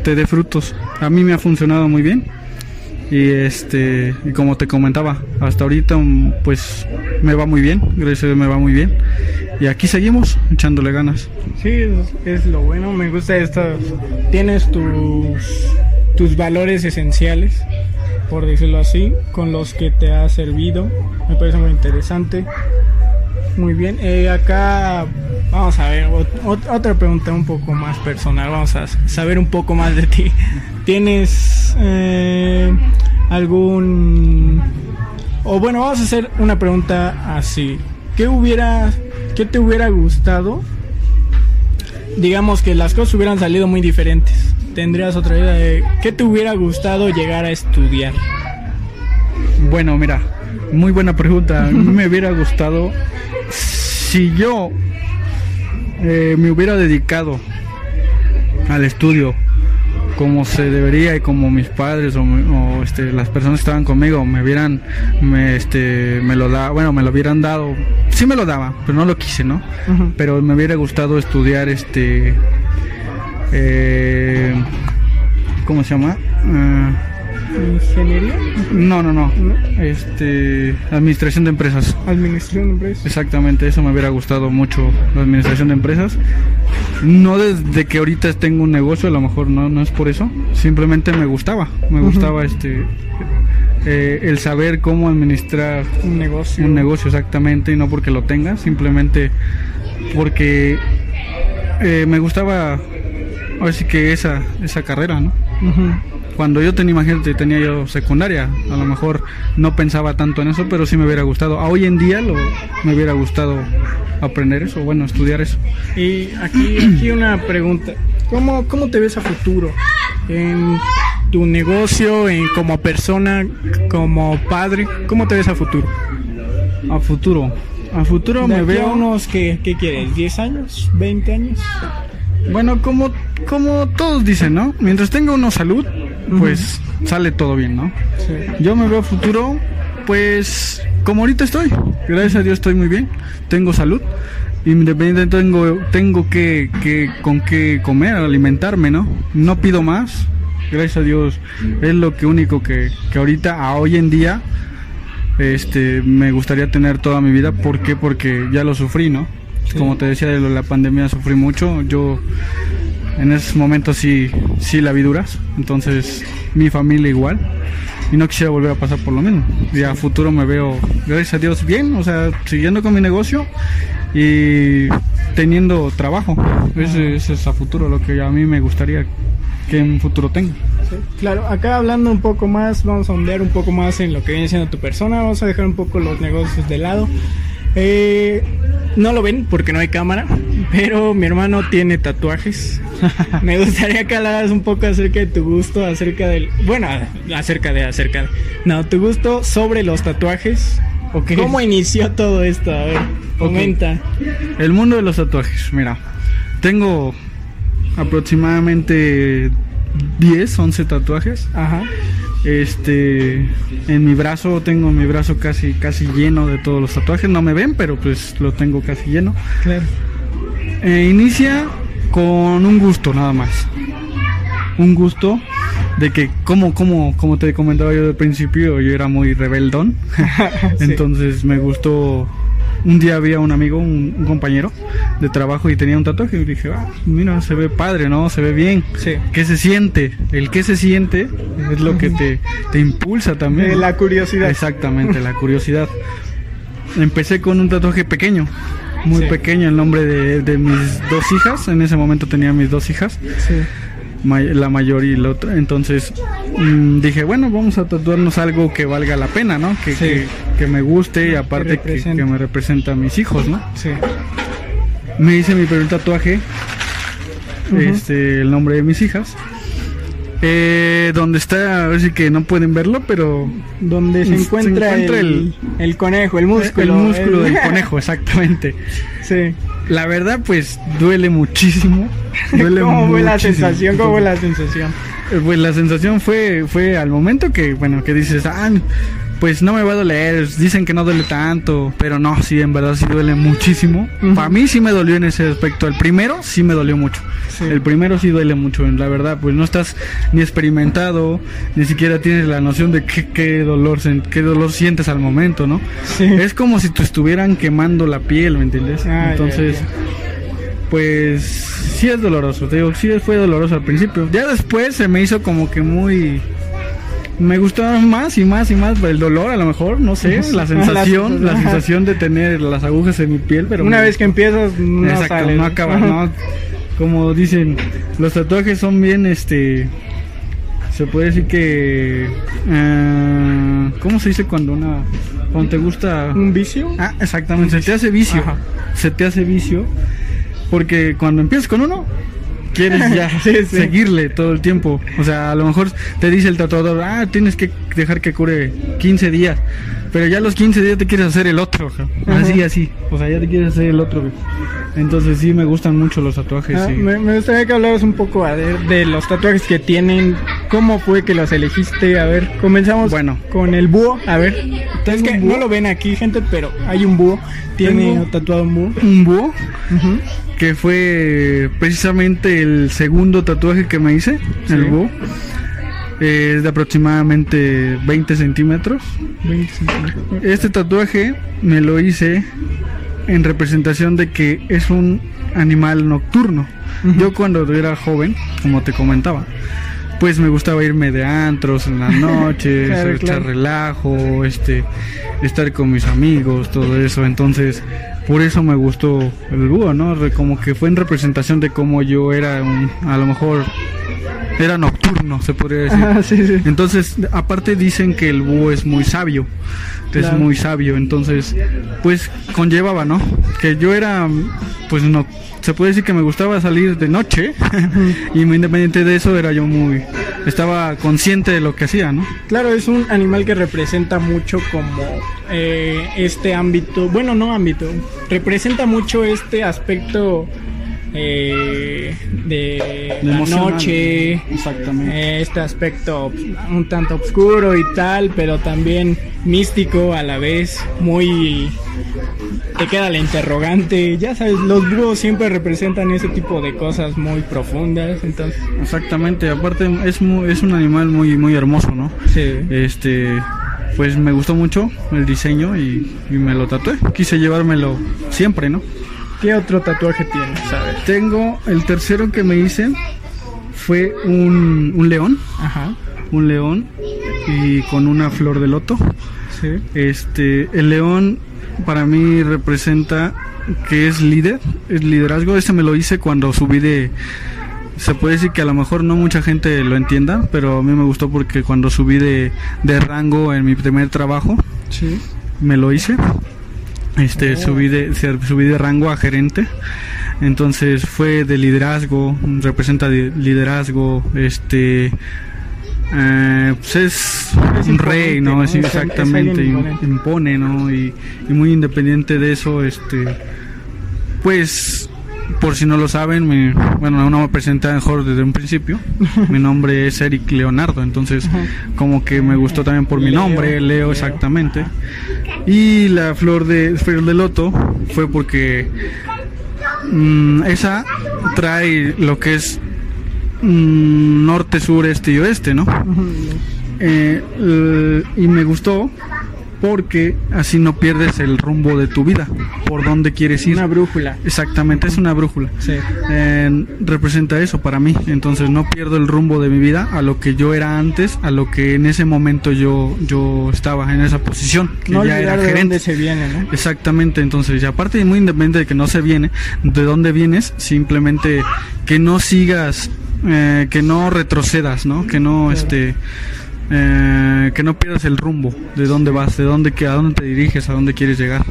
te dé frutos. A mí me ha funcionado muy bien. Y este, y como te comentaba, hasta ahorita mm, pues me va muy bien, gracias a Dios me va muy bien. Y aquí seguimos echándole ganas. Sí, es, lo bueno, me gusta esto. Tienes tus, tus valores esenciales, por decirlo así, con los que te ha servido. Me parece muy interesante. Muy bien, eh, acá vamos a ver ot- ot- otra pregunta un poco más personal. Vamos a saber un poco más de ti. <laughs> ¿Tienes eh, algún... O bueno, vamos a hacer una pregunta así. ¿Qué hubiera... ¿Qué te hubiera gustado? Digamos que las cosas hubieran salido muy diferentes. ¿Tendrías otra idea de qué te hubiera gustado llegar a estudiar? Bueno, mira, muy buena pregunta. A mí me hubiera gustado si yo eh, me hubiera dedicado al estudio como se debería y como mis padres o, este, las personas que estaban conmigo me hubieran me, este, me lo da, bueno me lo hubieran dado sí me lo daba pero no lo quise no pero me hubiera gustado estudiar este eh, cómo se llama Eh, ¿Ingeniería? no, no, no. Este, administración de empresas. ¿Administración de empresas? Exactamente, eso me hubiera gustado mucho, la administración de empresas. No desde que ahorita tengo un negocio, a lo mejor no, no es por eso. Simplemente me gustaba, me gustaba este, eh, el saber cómo administrar Un negocio. un negocio exactamente y no porque lo tenga, simplemente porque eh, me gustaba, ahora sí que esa, esa carrera, ¿no? Ujú. Cuando yo tenía, imagínate, tenía yo secundaria, a lo mejor no pensaba tanto en eso, pero sí me hubiera gustado. A hoy en día lo, me hubiera gustado aprender eso, bueno, estudiar eso. Y aquí, aquí una pregunta. ¿Cómo, ¿Cómo te ves a futuro? En tu negocio, en como persona, como padre. ¿Cómo te ves a futuro? A futuro, a futuro me veo, unos, ¿qué, ¿qué quieres? ¿10 años? ¿20 años? bueno, como, como todos dicen, ¿no? Mientras tenga uno salud, pues sale todo bien, ¿no? Sí. Yo me veo futuro, pues como ahorita estoy. Gracias a Dios estoy muy bien. Tengo salud. Independientemente tengo, tengo que, que con qué comer, alimentarme, ¿no? No pido más. Gracias a Dios es lo que único que, que ahorita, a hoy en día, este, me gustaría tener toda mi vida. ¿Por qué? Porque ya lo sufrí, ¿no? Como te decía, de la pandemia sufrí mucho. Yo en esos momentos sí, sí la vi duras. Entonces, mi familia igual. Y no quisiera volver a pasar por lo mismo. Y a futuro me veo, gracias a Dios, bien. O sea, siguiendo con mi negocio y teniendo trabajo. Ese, ese es a futuro lo que a mí me gustaría que en futuro tenga. Claro, acá hablando un poco más, vamos a ondear un poco más en lo que viene siendo tu persona, vamos a dejar un poco los negocios de lado. Eh, no lo ven porque no hay cámara, pero mi hermano tiene tatuajes. <laughs> Me gustaría que hablaras un poco acerca de tu gusto, acerca del... Bueno, acerca de, acerca de... No, tu gusto sobre los tatuajes. ¿Cómo inició todo esto? A ver, comenta. El mundo de los tatuajes, mira, tengo aproximadamente 10, 11 tatuajes. Ajá. Este, en mi brazo tengo mi brazo casi casi lleno de todos los tatuajes. No me ven, pero pues lo tengo casi lleno. Claro. Eh, inicia con un gusto nada más. Un gusto de que como como como te comentaba yo del principio, yo era muy rebeldón. <laughs> Sí. Entonces me gustó. Un día había un amigo, un, un compañero de trabajo y tenía un tatuaje y dije, ah, mira, se ve padre, ¿no? Se ve bien. Sí. ¿Qué se siente? El que se siente es lo que te, te impulsa también. Eh, la curiosidad. Exactamente, la curiosidad. Empecé con un tatuaje pequeño, muy Sí. pequeño, el nombre de, de mis dos hijas. En ese momento tenía mis dos hijas, Sí. may- la mayor y la otra. Entonces mm, dije, bueno, vamos a tatuarnos algo que valga la pena, ¿no? Que, Sí. que, que me guste y aparte que, que me representa a mis hijos, ¿no? Sí. me hice mi primer tatuaje, este, el nombre de mis hijas. Eh, donde está, a ver si que no pueden verlo, pero donde se encuentra, el, el, conejo, el músculo. El músculo del <laughs> conejo, exactamente. Sí. La verdad, pues duele muchísimo. <laughs> Duele ¿Cómo fue la sensación? ¿Cómo fue la sensación? Eh, pues la sensación fue, fue al momento que, bueno, que dices, ah, pues no me va a doler, dicen que no duele tanto, pero no, sí, en verdad sí duele muchísimo. Para mí sí me dolió en ese aspecto. El primero sí me dolió mucho. El primero sí duele mucho, la verdad, pues no estás ni experimentado, ni siquiera tienes la noción de qué, qué dolor qué dolor sientes al momento, ¿no? Es como si te estuvieran quemando la piel, ¿me entiendes? Ah, Entonces, pues sí es doloroso, te digo, sí fue doloroso al principio. Ya después se me hizo como que muy me gustó más y más y más el dolor a lo mejor no sé <laughs> la sensación la sensación de tener las agujas en mi piel pero una vez que empiezas no exacto, no acaba no. Como dicen los tatuajes son bien este se puede decir que uh, cómo se dice cuando una cuando te gusta un vicio ah exactamente se te hace vicio se te hace vicio porque cuando empiezas con uno quieres ya <laughs> seguirle todo el tiempo. O sea, a lo mejor te dice el tatuador, ah, tienes que dejar que cure 15 días. Pero ya a los 15 días te quieres hacer el otro, así, así. O sea, ya te quieres hacer el otro. Entonces sí me gustan mucho los tatuajes. Ah, me, gustaría que hablaras un poco a ver, de los tatuajes que tienen. ¿Cómo fue que los elegiste? A ver, comenzamos bueno. con el búho. A ver, es que no lo ven aquí, gente, pero hay un búho. Tiene tatuado un búho. Un búho que fue precisamente el segundo tatuaje que me hice, el búho. Es de aproximadamente 20 centímetros. 20 centímetros. Este tatuaje me lo hice en representación de que es un animal nocturno. Yo cuando era joven, como te comentaba, pues me gustaba irme de antros en las noches, <laughs> echar relajo, este, estar con mis amigos, todo eso. Entonces, por eso me gustó el búho, ¿no? Como que fue en representación de cómo yo era un, a lo mejor era nocturno, se podría decir. Ah, sí, sí. Entonces, aparte dicen que el búho es muy sabio, es muy sabio, entonces, pues conllevaba, ¿no? Que yo era, pues no, se puede decir que me gustaba salir de noche <laughs> y muy independiente de eso era yo muy, estaba consciente de lo que hacía, ¿no? Claro, es un animal que representa mucho como eh, este ámbito, bueno, no ámbito, representa mucho este aspecto eh, de la noche, exactamente. este aspecto un tanto oscuro y tal, pero también místico a la vez, muy te queda la interrogante, ya sabes, los búhos siempre representan ese tipo de cosas muy profundas, entonces. Exactamente, aparte es es un animal muy muy hermoso, ¿no? Sí. Este pues me gustó mucho el diseño y, y me lo tatué. Quise llevármelo siempre, ¿no? ¿Qué otro tatuaje tienes? Tengo el tercero que me hice fue un, un león. Ajá. Un león y con una flor de loto. Sí. Este, el león para mí representa que es líder, es liderazgo. Ese me lo hice cuando subí de se puede decir que a lo mejor no mucha gente lo entienda, pero a mí me gustó porque cuando subí de, de rango en mi primer trabajo, sí. me lo hice este, oh. subí, de, subí de rango a gerente. Entonces fue de liderazgo, representa de liderazgo, este, eh, pues es, un rey, ¿no? Es, exactamente, impone, ¿no? Y, y, muy independiente de eso, este, pues, por si no lo saben, mi, bueno, no me presenté mejor desde un principio. mi nombre es Eric Leonardo, entonces, como que me gustó también por mi nombre, Leo, exactamente. Y la flor de, flor de loto fue porque mm, esa trae lo que es mm, norte, sur, este y oeste, ¿no? Eh, y me gustó porque así no pierdes el rumbo de tu vida, por dónde quieres ir. Una brújula. Exactamente, es una brújula. Sí. representa eso para mí, entonces no pierdo el rumbo de mi vida a lo que yo era antes, a lo que en ese momento yo yo estaba en esa posición, que no ya era gerente. De dónde se viene, ¿no? Exactamente, entonces, y aparte muy independiente de que no se viene, de dónde vienes, simplemente que no sigas, eh, que no retrocedas, ¿no? Que no, este eh, que no pierdas el rumbo de dónde vas, de dónde, que, a dónde te diriges, a dónde quieres llegar.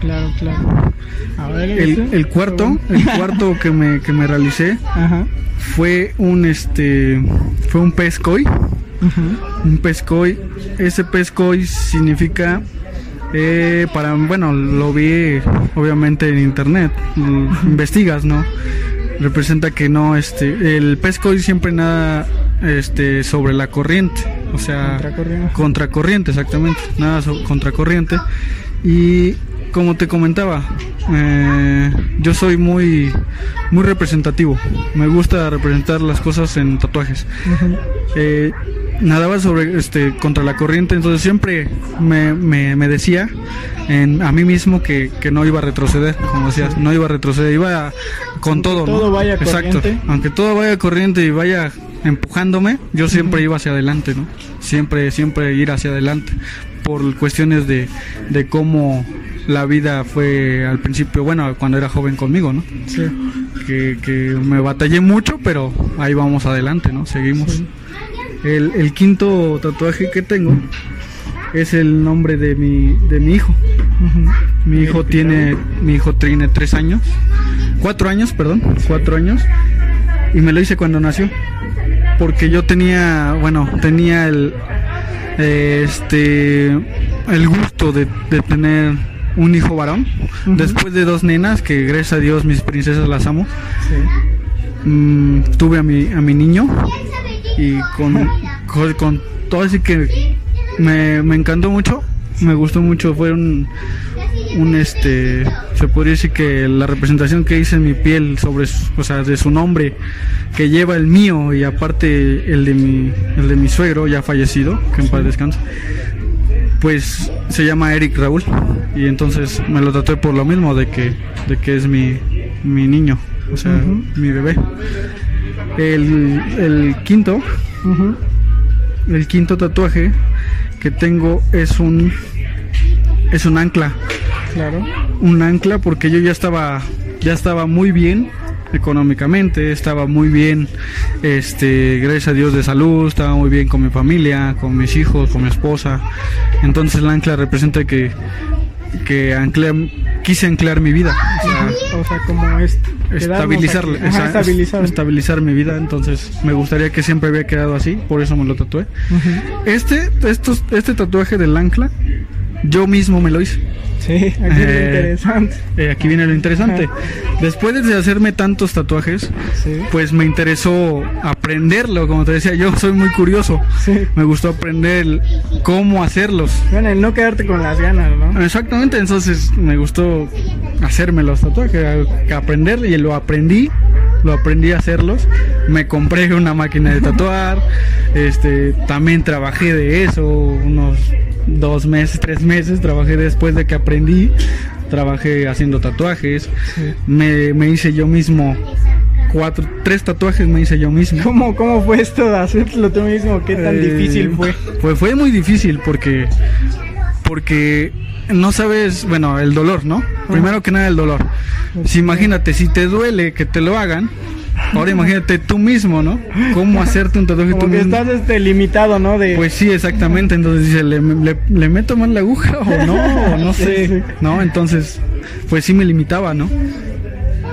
Claro, claro. A ver, El, cuarto, el <laughs> cuarto que me, que me realicé Ajá. fue un este fue un pez koi, Ujú. un pez koi. Ese pez koi significa eh, para bueno lo vi obviamente en internet, investigas, ¿no? Representa que no este el pez koi siempre nada este sobre la corriente, o sea Contracorriente. contracorriente exactamente, nada so- contracorriente y como te comentaba, eh, yo soy muy muy representativo, me gusta representar las cosas en tatuajes. Ujú. Eh, nadaba sobre este contra la corriente, entonces siempre me, me, me decía en, a mí mismo que, que no iba a retroceder, como decías, no iba a retroceder, iba con Aunque todo, todo ¿no? vaya Exacto, corriente. aunque todo vaya corriente y vaya empujándome, yo siempre iba hacia adelante, ¿no? Siempre, siempre ir hacia adelante, por cuestiones de, de cómo la vida fue al principio, bueno, cuando era joven conmigo, ¿no? Sí. que, que me batallé mucho, pero ahí vamos adelante, ¿no? Seguimos. Sí. El, el quinto tatuaje que tengo es el nombre de mi, de mi hijo. Mi hijo tiene, mi hijo tiene tres años, cuatro años, perdón, cuatro años, y me lo hice cuando nació, porque yo tenía, bueno, tenía el, eh, este, el gusto de, de tener un hijo varón, después de dos nenas que gracias a Dios mis princesas las amo. Sí. Mm, tuve a mi, a mi niño y con, con, con todo así que me, me encantó mucho, me gustó mucho, fue un, un este, se podría decir que la representación que hice en mi piel sobre, su- o sea, de su nombre, que lleva el mío y aparte el de mi, el de mi suegro ya fallecido, que en paz descanse, pues se llama Eric Raúl. Y entonces me lo tatué por lo mismo de que, de que es mi, mi niño, o sea, mi bebé. El, el quinto, el quinto tatuaje que tengo es un es un ancla, Claro. un ancla porque yo ya estaba ya estaba muy bien económicamente, estaba muy bien este gracias a Dios de salud, estaba muy bien con mi familia, con mis hijos, con mi esposa. Entonces el ancla representa que que quise anclar mi vida, o sea, O sea, como es estabilizar, esa- Ajá, estabilizar. estabilizar mi vida, entonces me gustaría que siempre había quedado así, por eso me lo tatué. Este, estos, este tatuaje del ancla, yo mismo me lo hice. Sí, aquí es lo Eh, interesante. Eh, aquí viene lo interesante. Después de hacerme tantos tatuajes, Sí. pues me interesó aprenderlo, como te decía, yo soy muy curioso. Sí. Me gustó aprender cómo hacerlos. Bueno, el no quedarte con las ganas, ¿no? Exactamente, entonces me gustó hacerme los tatuajes, aprender y lo aprendí, lo aprendí a hacerlos. Me compré una máquina de tatuar, este, también trabajé de eso unos dos meses, tres meses, trabajé después de que aprendí, trabajé haciendo tatuajes, Sí. me, me hice yo mismo cuatro, tres tatuajes me hice yo mismo. ¿Cómo, ¿Cómo fue esto de hacerlo tú mismo? ¿Qué tan Eh, difícil fue? Pues fue muy difícil porque porque no sabes, bueno, el dolor, ¿no? Primero que nada el dolor. Si imagínate, si te duele que te lo hagan, ahora imagínate tú mismo, ¿no? ¿Cómo hacerte un tatuaje tú Como que mismo? estás este, limitado, ¿no? De, Pues sí, exactamente. Entonces dice, ¿le, le, le meto más la aguja o no? <laughs> No sé. sí. ¿No? Entonces, pues sí me limitaba, ¿no?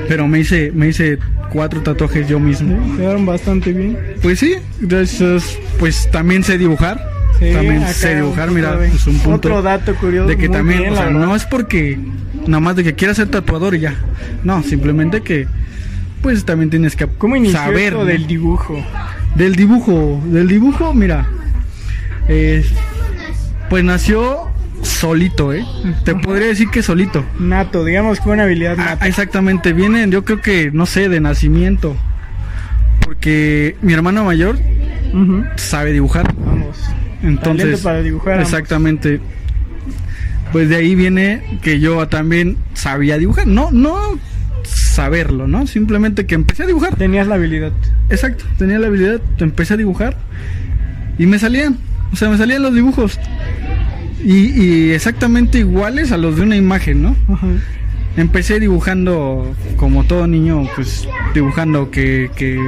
Pero me hice, me hice cuatro tatuajes yo mismo. Sí, quedaron bastante bien. Pues sí, gracias. Pues también sé dibujar. Sí, también sé dibujar, mira, es un punto. Otro dato curioso. de que también, bien, o sea, no es porque nada más de que quieras ser tatuador y ya. No, simplemente que pues también tienes que ¿Cómo saber del dibujo? del dibujo, del dibujo, mira. eh, pues nació solito, ¿eh? Te podría decir que solito. Nato, digamos que una habilidad Ah, nata. exactamente, vienen, yo creo que, no sé, de nacimiento. Porque mi hermano mayor sabe dibujar. Vamos. Entonces, para dibujar. exactamente. Pues de ahí viene que yo también sabía dibujar. No, no saberlo, ¿no? Simplemente que empecé a dibujar. Tenías la habilidad. Exacto, tenía la habilidad, empecé a dibujar y me salían, o sea, me salían los dibujos. Y, y exactamente iguales a los de una imagen, ¿no? Ajá. Empecé dibujando, como todo niño, pues dibujando que, que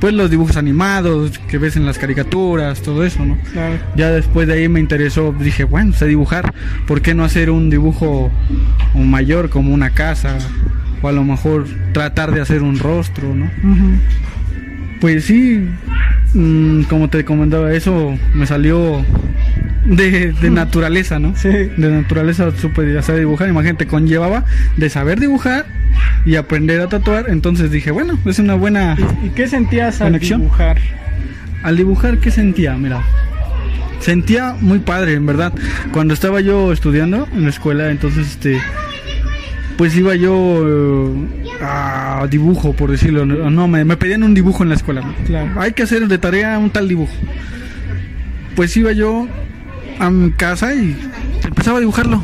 pues los dibujos animados que ves en las caricaturas, todo eso, ¿no? Claro. Ya después de ahí me interesó, dije, bueno, sé dibujar, ¿por qué no hacer un dibujo mayor como una casa? O a lo mejor tratar de hacer un rostro, ¿no? Pues sí, mm, como te comentaba, eso me salió de, de naturaleza, ¿no? Sí. De naturaleza supe hacer dibujar, imagínate, conllevaba de saber dibujar y aprender a tatuar, entonces dije, bueno, es una buena... ¿Y qué sentías al ¿Conexión? dibujar? Al dibujar, ¿qué sentía? Mira, sentía muy padre, en verdad. Cuando estaba yo estudiando en la escuela, entonces, este, pues iba yo eh, a dibujo, por decirlo. No, me, me pedían un dibujo en la escuela. ¿no? Claro. Hay que hacer de tarea un tal dibujo. Pues iba yo a mi casa y empezaba a dibujarlo.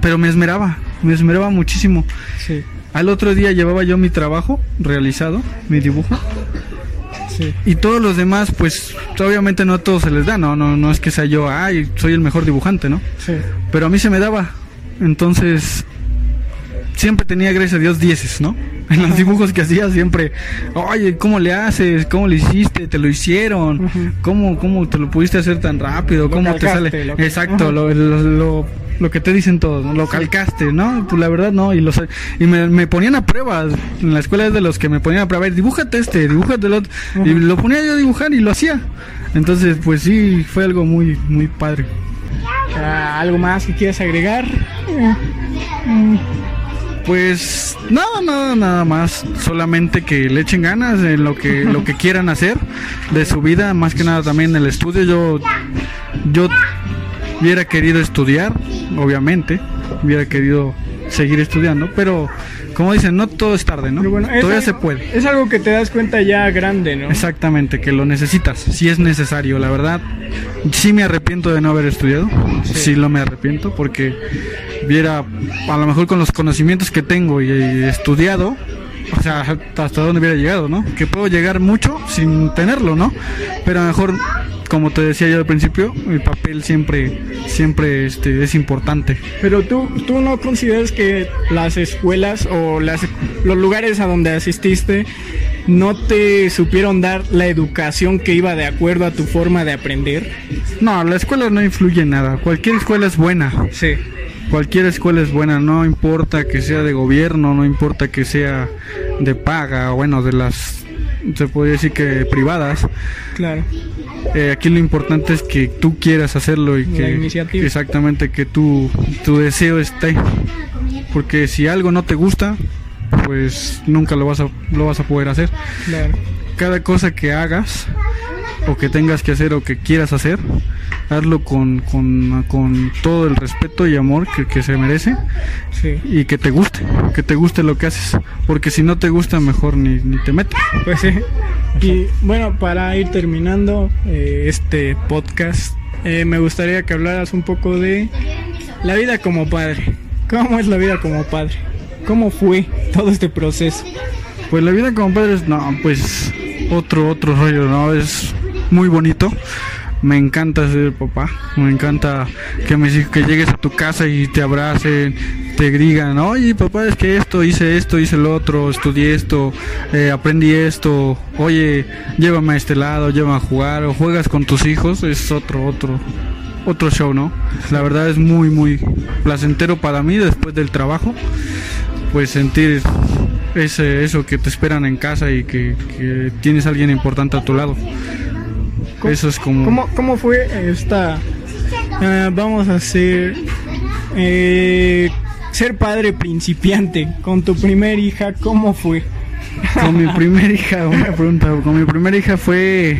Pero me esmeraba, me esmeraba muchísimo. Sí, Al otro día llevaba yo mi trabajo realizado, mi dibujo. sí. Y todos los demás, pues obviamente no a todos se les da, no, no, no es que sea yo, ay, soy el mejor dibujante, ¿no? Sí. Pero a mí se me daba. Entonces, siempre tenía, gracias a Dios, dieces, ¿no? En los dibujos que hacía siempre, oye, ¿cómo le haces? ¿Cómo le hiciste? ¿Te lo hicieron? ¿Cómo, ¿Cómo te lo pudiste hacer tan rápido? Lo ¿Cómo te sale? lo que- Exacto, lo, lo, lo- lo que te dicen todos, ¿no? lo calcaste, ¿no? Pues la verdad no, y, los, y me, me ponían a prueba, en la escuela es de los que me ponían a prueba, a ver, dibújate este, dibújate el otro, y lo ponía yo a dibujar y lo hacía. Entonces, pues sí, fue algo muy, muy padre. Ah, ¿Algo más que quieras agregar? Pues nada, nada, nada más. Solamente que le echen ganas en lo que, lo que <laughs> quieran hacer de su vida, más que nada también en el estudio. Yo, yo hubiera querido estudiar, obviamente, hubiera querido seguir estudiando, pero como dicen, no todo es tarde, ¿no? Bueno, es Todavía algo- se puede. Es algo que te das cuenta ya grande, ¿no? Exactamente, que lo necesitas, si es necesario, la verdad. Sí me arrepiento de no haber estudiado, Sí. sí, lo me arrepiento, porque viera, a lo mejor con los conocimientos que tengo y, y estudiado, o sea, hasta dónde hubiera llegado, ¿no? Que puedo llegar mucho sin tenerlo, ¿no? Pero a lo mejor, como te decía yo al principio, el papel siempre, siempre este, es importante. Pero tú, tú no consideras que las escuelas o las, los lugares a donde asististe no te supieron dar la educación que iba de acuerdo a tu forma de aprender? No, la escuela no influye en nada, cualquier escuela es buena. Sí. Cualquier escuela es buena, no importa que sea de gobierno, no importa que sea de paga, bueno, de las, se podría decir que privadas. Claro. Eh, aquí lo importante es que tú quieras hacerlo y que iniciativa. exactamente que tu, tu deseo esté. Porque si algo no te gusta, pues nunca lo vas a, lo vas a poder hacer. Claro. Cada cosa que hagas o que tengas que hacer o que quieras hacer, hazlo con, con, con todo el respeto y amor que, que se merece Sí. y que te guste, que te guste lo que haces, porque si no te gusta mejor ni, ni te metas. Pues sí. Y bueno, para ir terminando eh, este podcast, eh, me gustaría que hablaras un poco de la vida como padre. ¿Cómo es la vida como padre? ¿Cómo fue todo este proceso? Pues la vida como padre es, no, pues otro, otro rollo, ¿no? Es muy bonito. Me encanta ser papá, me encanta que me que llegues a tu casa y te abracen, te digan, oye papá es que esto, hice esto, hice lo otro, estudié esto, eh, aprendí esto, oye llévame a este lado, llévame a jugar o juegas con tus hijos, es otro, otro, otro show, ¿no? La verdad es muy, muy placentero para mí después del trabajo, pues sentir ese, eso que te esperan en casa y que, que tienes a alguien importante a tu lado. ¿Cómo- Eso es como... ¿Cómo, cómo fue esta... ah, vamos a hacer... eh, ser padre principiante con tu primer hija, ¿cómo fue? Con mi primera hija, una pregunta, con mi primera hija fue,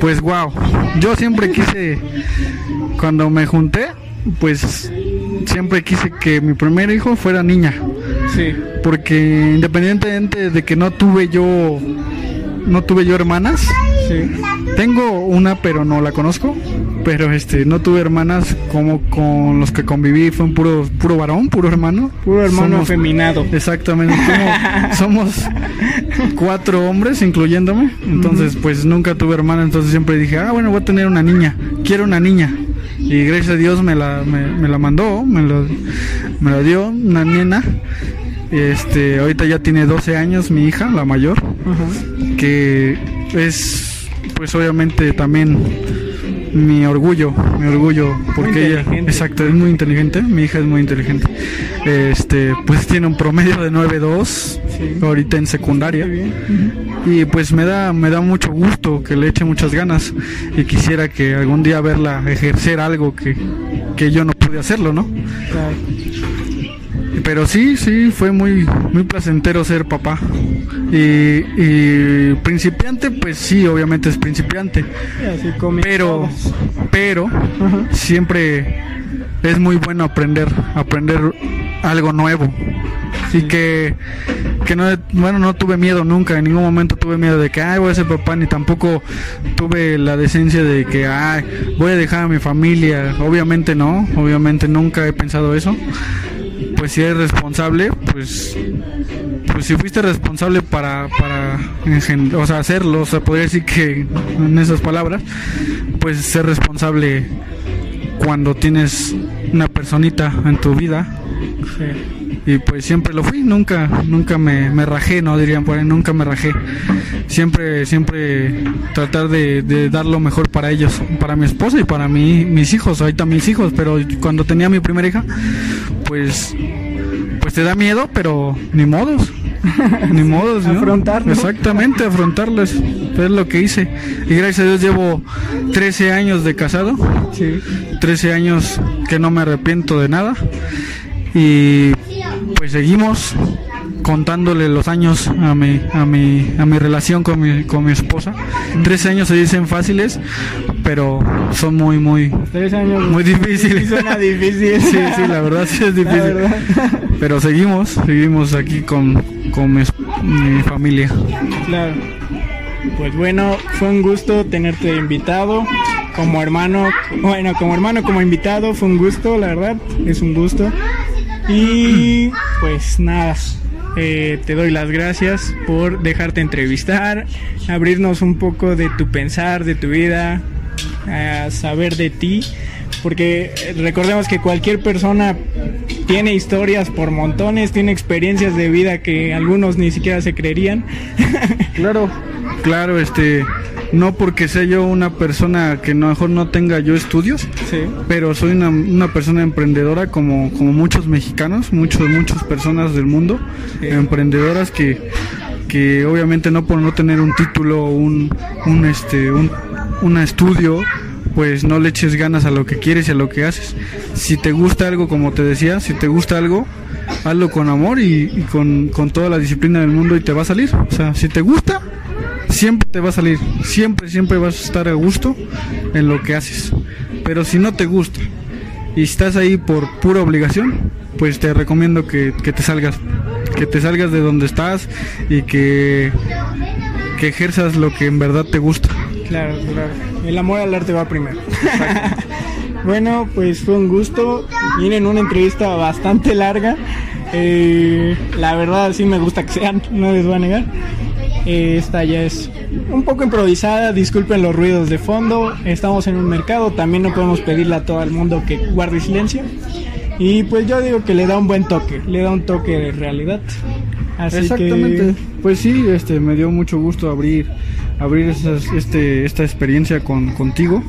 pues wow, yo siempre quise, cuando me junté, pues siempre quise que mi primer hijo fuera niña, Sí. porque independientemente de que no tuve yo, no tuve yo hermanas, Sí. tengo una pero no la conozco, pero este, no tuve hermanas como con los que conviví, fue un puro, puro varón, puro hermano, Puro hermano Somos- afeminado. Exactamente, como <laughs> somos cuatro hombres, incluyéndome. Entonces, pues nunca tuve hermana, entonces siempre dije, ah, bueno, voy a tener una niña, quiero una niña. Y gracias a Dios me la, me, me la mandó, me lo, me la dio, una nena. Este, ahorita ya tiene 12 años mi hija, la mayor. que es pues obviamente también mi orgullo, mi orgullo, porque ella, exacto, es muy inteligente, mi hija es muy inteligente. Este, pues tiene un promedio de 9.2 ahorita en secundaria. Y pues me da me da mucho gusto que le eche muchas ganas y quisiera que algún día verla ejercer algo que, que yo no pude hacerlo, ¿no? Pero sí, sí, fue muy, muy placentero ser papá. Y, principiante, pues sí, obviamente es principiante. pero, pero, siempre es muy bueno aprender, aprender algo nuevo. Y que, que no, bueno, no tuve miedo nunca, en ningún momento tuve miedo de que, ay, voy a ser papá, ni tampoco tuve la decencia de que, ay, voy a dejar a mi familia. Obviamente no, obviamente nunca he pensado eso pues si eres responsable, pues pues si fuiste responsable para, para o sea, hacerlo, o sea, podría decir que en esas palabras, pues ser responsable cuando tienes una personita en tu vida. Y pues siempre lo fui, nunca, nunca me, me rajé, no dirían por ahí, nunca me rajé. Siempre, siempre tratar de, de, dar lo mejor para ellos, para mi esposa y para mí, mis hijos, ahorita mis hijos, pero cuando tenía mi primera hija, pues pues te da miedo, pero ni modos. <laughs> ni modos, ¿no? Afrontarlo. Exactamente, afrontarles. Es lo que hice. Y gracias a Dios llevo 13 años de casado. Sí. 13 años que no me arrepiento de nada. Y pues seguimos contándole los años a mi, a mi, a mi relación con mi, con mi esposa. Tres años se dicen fáciles, pero son muy, muy, Tres años muy difíciles. Suena difícil. Sí, sí, la verdad sí es difícil. Pero seguimos, seguimos aquí con, con mi, mi familia. Claro. Pues bueno, fue un gusto tenerte invitado como hermano, bueno, como hermano, como invitado, fue un gusto, la verdad, es un gusto. Y pues nada, eh, te doy las gracias por dejarte entrevistar, abrirnos un poco de tu pensar, de tu vida, a saber de ti, porque recordemos que cualquier persona tiene historias por montones, tiene experiencias de vida que algunos ni siquiera se creerían. <laughs> claro, claro, este no porque sea yo una persona que a lo mejor no tenga yo estudios, pero soy una, persona emprendedora como, como muchos mexicanos, muchos, muchas personas del mundo, emprendedoras que, que obviamente no por no tener un título, un, un, este, un, un estudio, pues no le eches ganas a lo que quieres y a lo que haces. Si te gusta algo, como te decía, si te gusta algo, hazlo con amor y, y con, con, toda la disciplina del mundo y te va a salir. O sea, si te gusta, siempre te va a salir, siempre, siempre vas a estar a gusto en lo que haces. Pero si no te gusta y estás ahí por pura obligación, pues te recomiendo que, te salgas, que te salgas de donde estás y que, que ejerzas lo que en verdad te gusta. Claro, claro. El amor al arte va primero. <laughs> bueno, pues fue un gusto. Miren, una entrevista bastante larga. Eh, la verdad sí me gusta que sean, no les voy a negar. Esta ya es un poco improvisada, disculpen los ruidos de fondo. Estamos en un mercado, también no podemos pedirle a todo el mundo que guarde silencio. Y pues yo digo que le da un buen toque, le da un toque de realidad. Exactamente. Pues sí, este me dio mucho gusto abrir abrir este esta experiencia con contigo.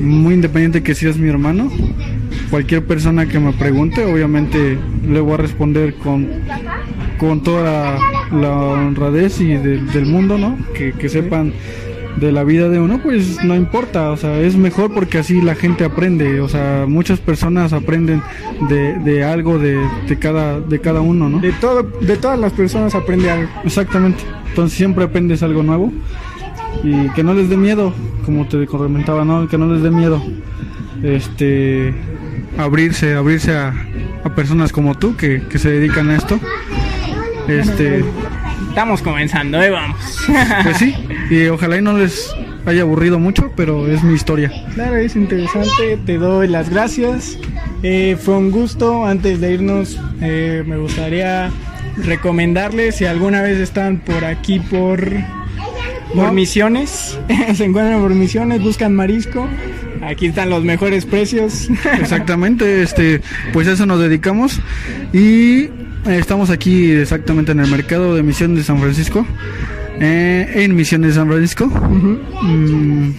Muy independiente que seas mi hermano, cualquier persona que me pregunte, obviamente le voy a responder con con toda la, honradez y del mundo, ¿no? Que, sepan de la vida de uno, pues no importa, o sea, es mejor porque así la gente aprende, o sea, muchas personas aprenden de, de algo de, de, cada, de cada uno, ¿no? De, todo, de todas las personas aprende algo. Exactamente, entonces siempre aprendes algo nuevo y que no les dé miedo, como te comentaba, ¿no? Que no les dé miedo, este, abrirse, abrirse a, a personas como tú que, que se dedican a esto este. Estamos comenzando, ¿eh? Vamos. Pues sí, y ojalá y no les haya aburrido mucho, pero es mi historia. Claro, es interesante. Te doy las gracias. Eh, fue un gusto. Antes de irnos, eh, me gustaría recomendarles si alguna vez están por aquí por, por misiones, <laughs> se encuentran por misiones, buscan marisco. Aquí están los mejores precios. Exactamente, este, pues a eso nos dedicamos y estamos aquí exactamente en el mercado de Misión de San Francisco, eh, en Misión de San Francisco. Mm,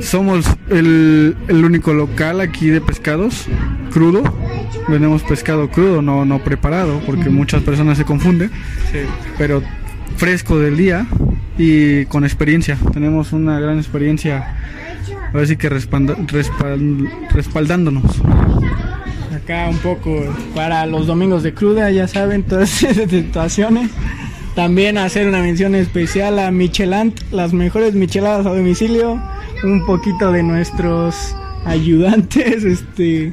somos el, el único local aquí de pescados crudo. Vendemos pescado crudo, no, no preparado, porque muchas personas se confunden. Pero fresco del día y con experiencia. Tenemos una gran experiencia, así que respalda, respal- respaldándonos. Acá un poco para los domingos de cruda, ya saben, todas <laughs> esas situaciones. También hacer una mención especial a Michelant, las mejores micheladas a domicilio. Un poquito de nuestros ayudantes, <laughs> este,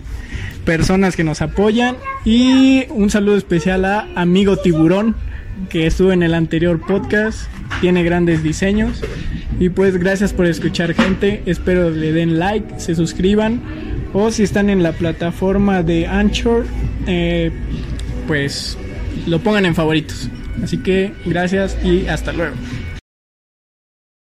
personas que nos apoyan. Y un saludo especial a Amigo Tiburón, que estuvo en el anterior podcast. Tiene grandes diseños. Y pues gracias por escuchar gente. Espero le den like, se suscriban. O si están en la plataforma de Anchor, eh, pues lo pongan en favoritos. Así que gracias y hasta luego.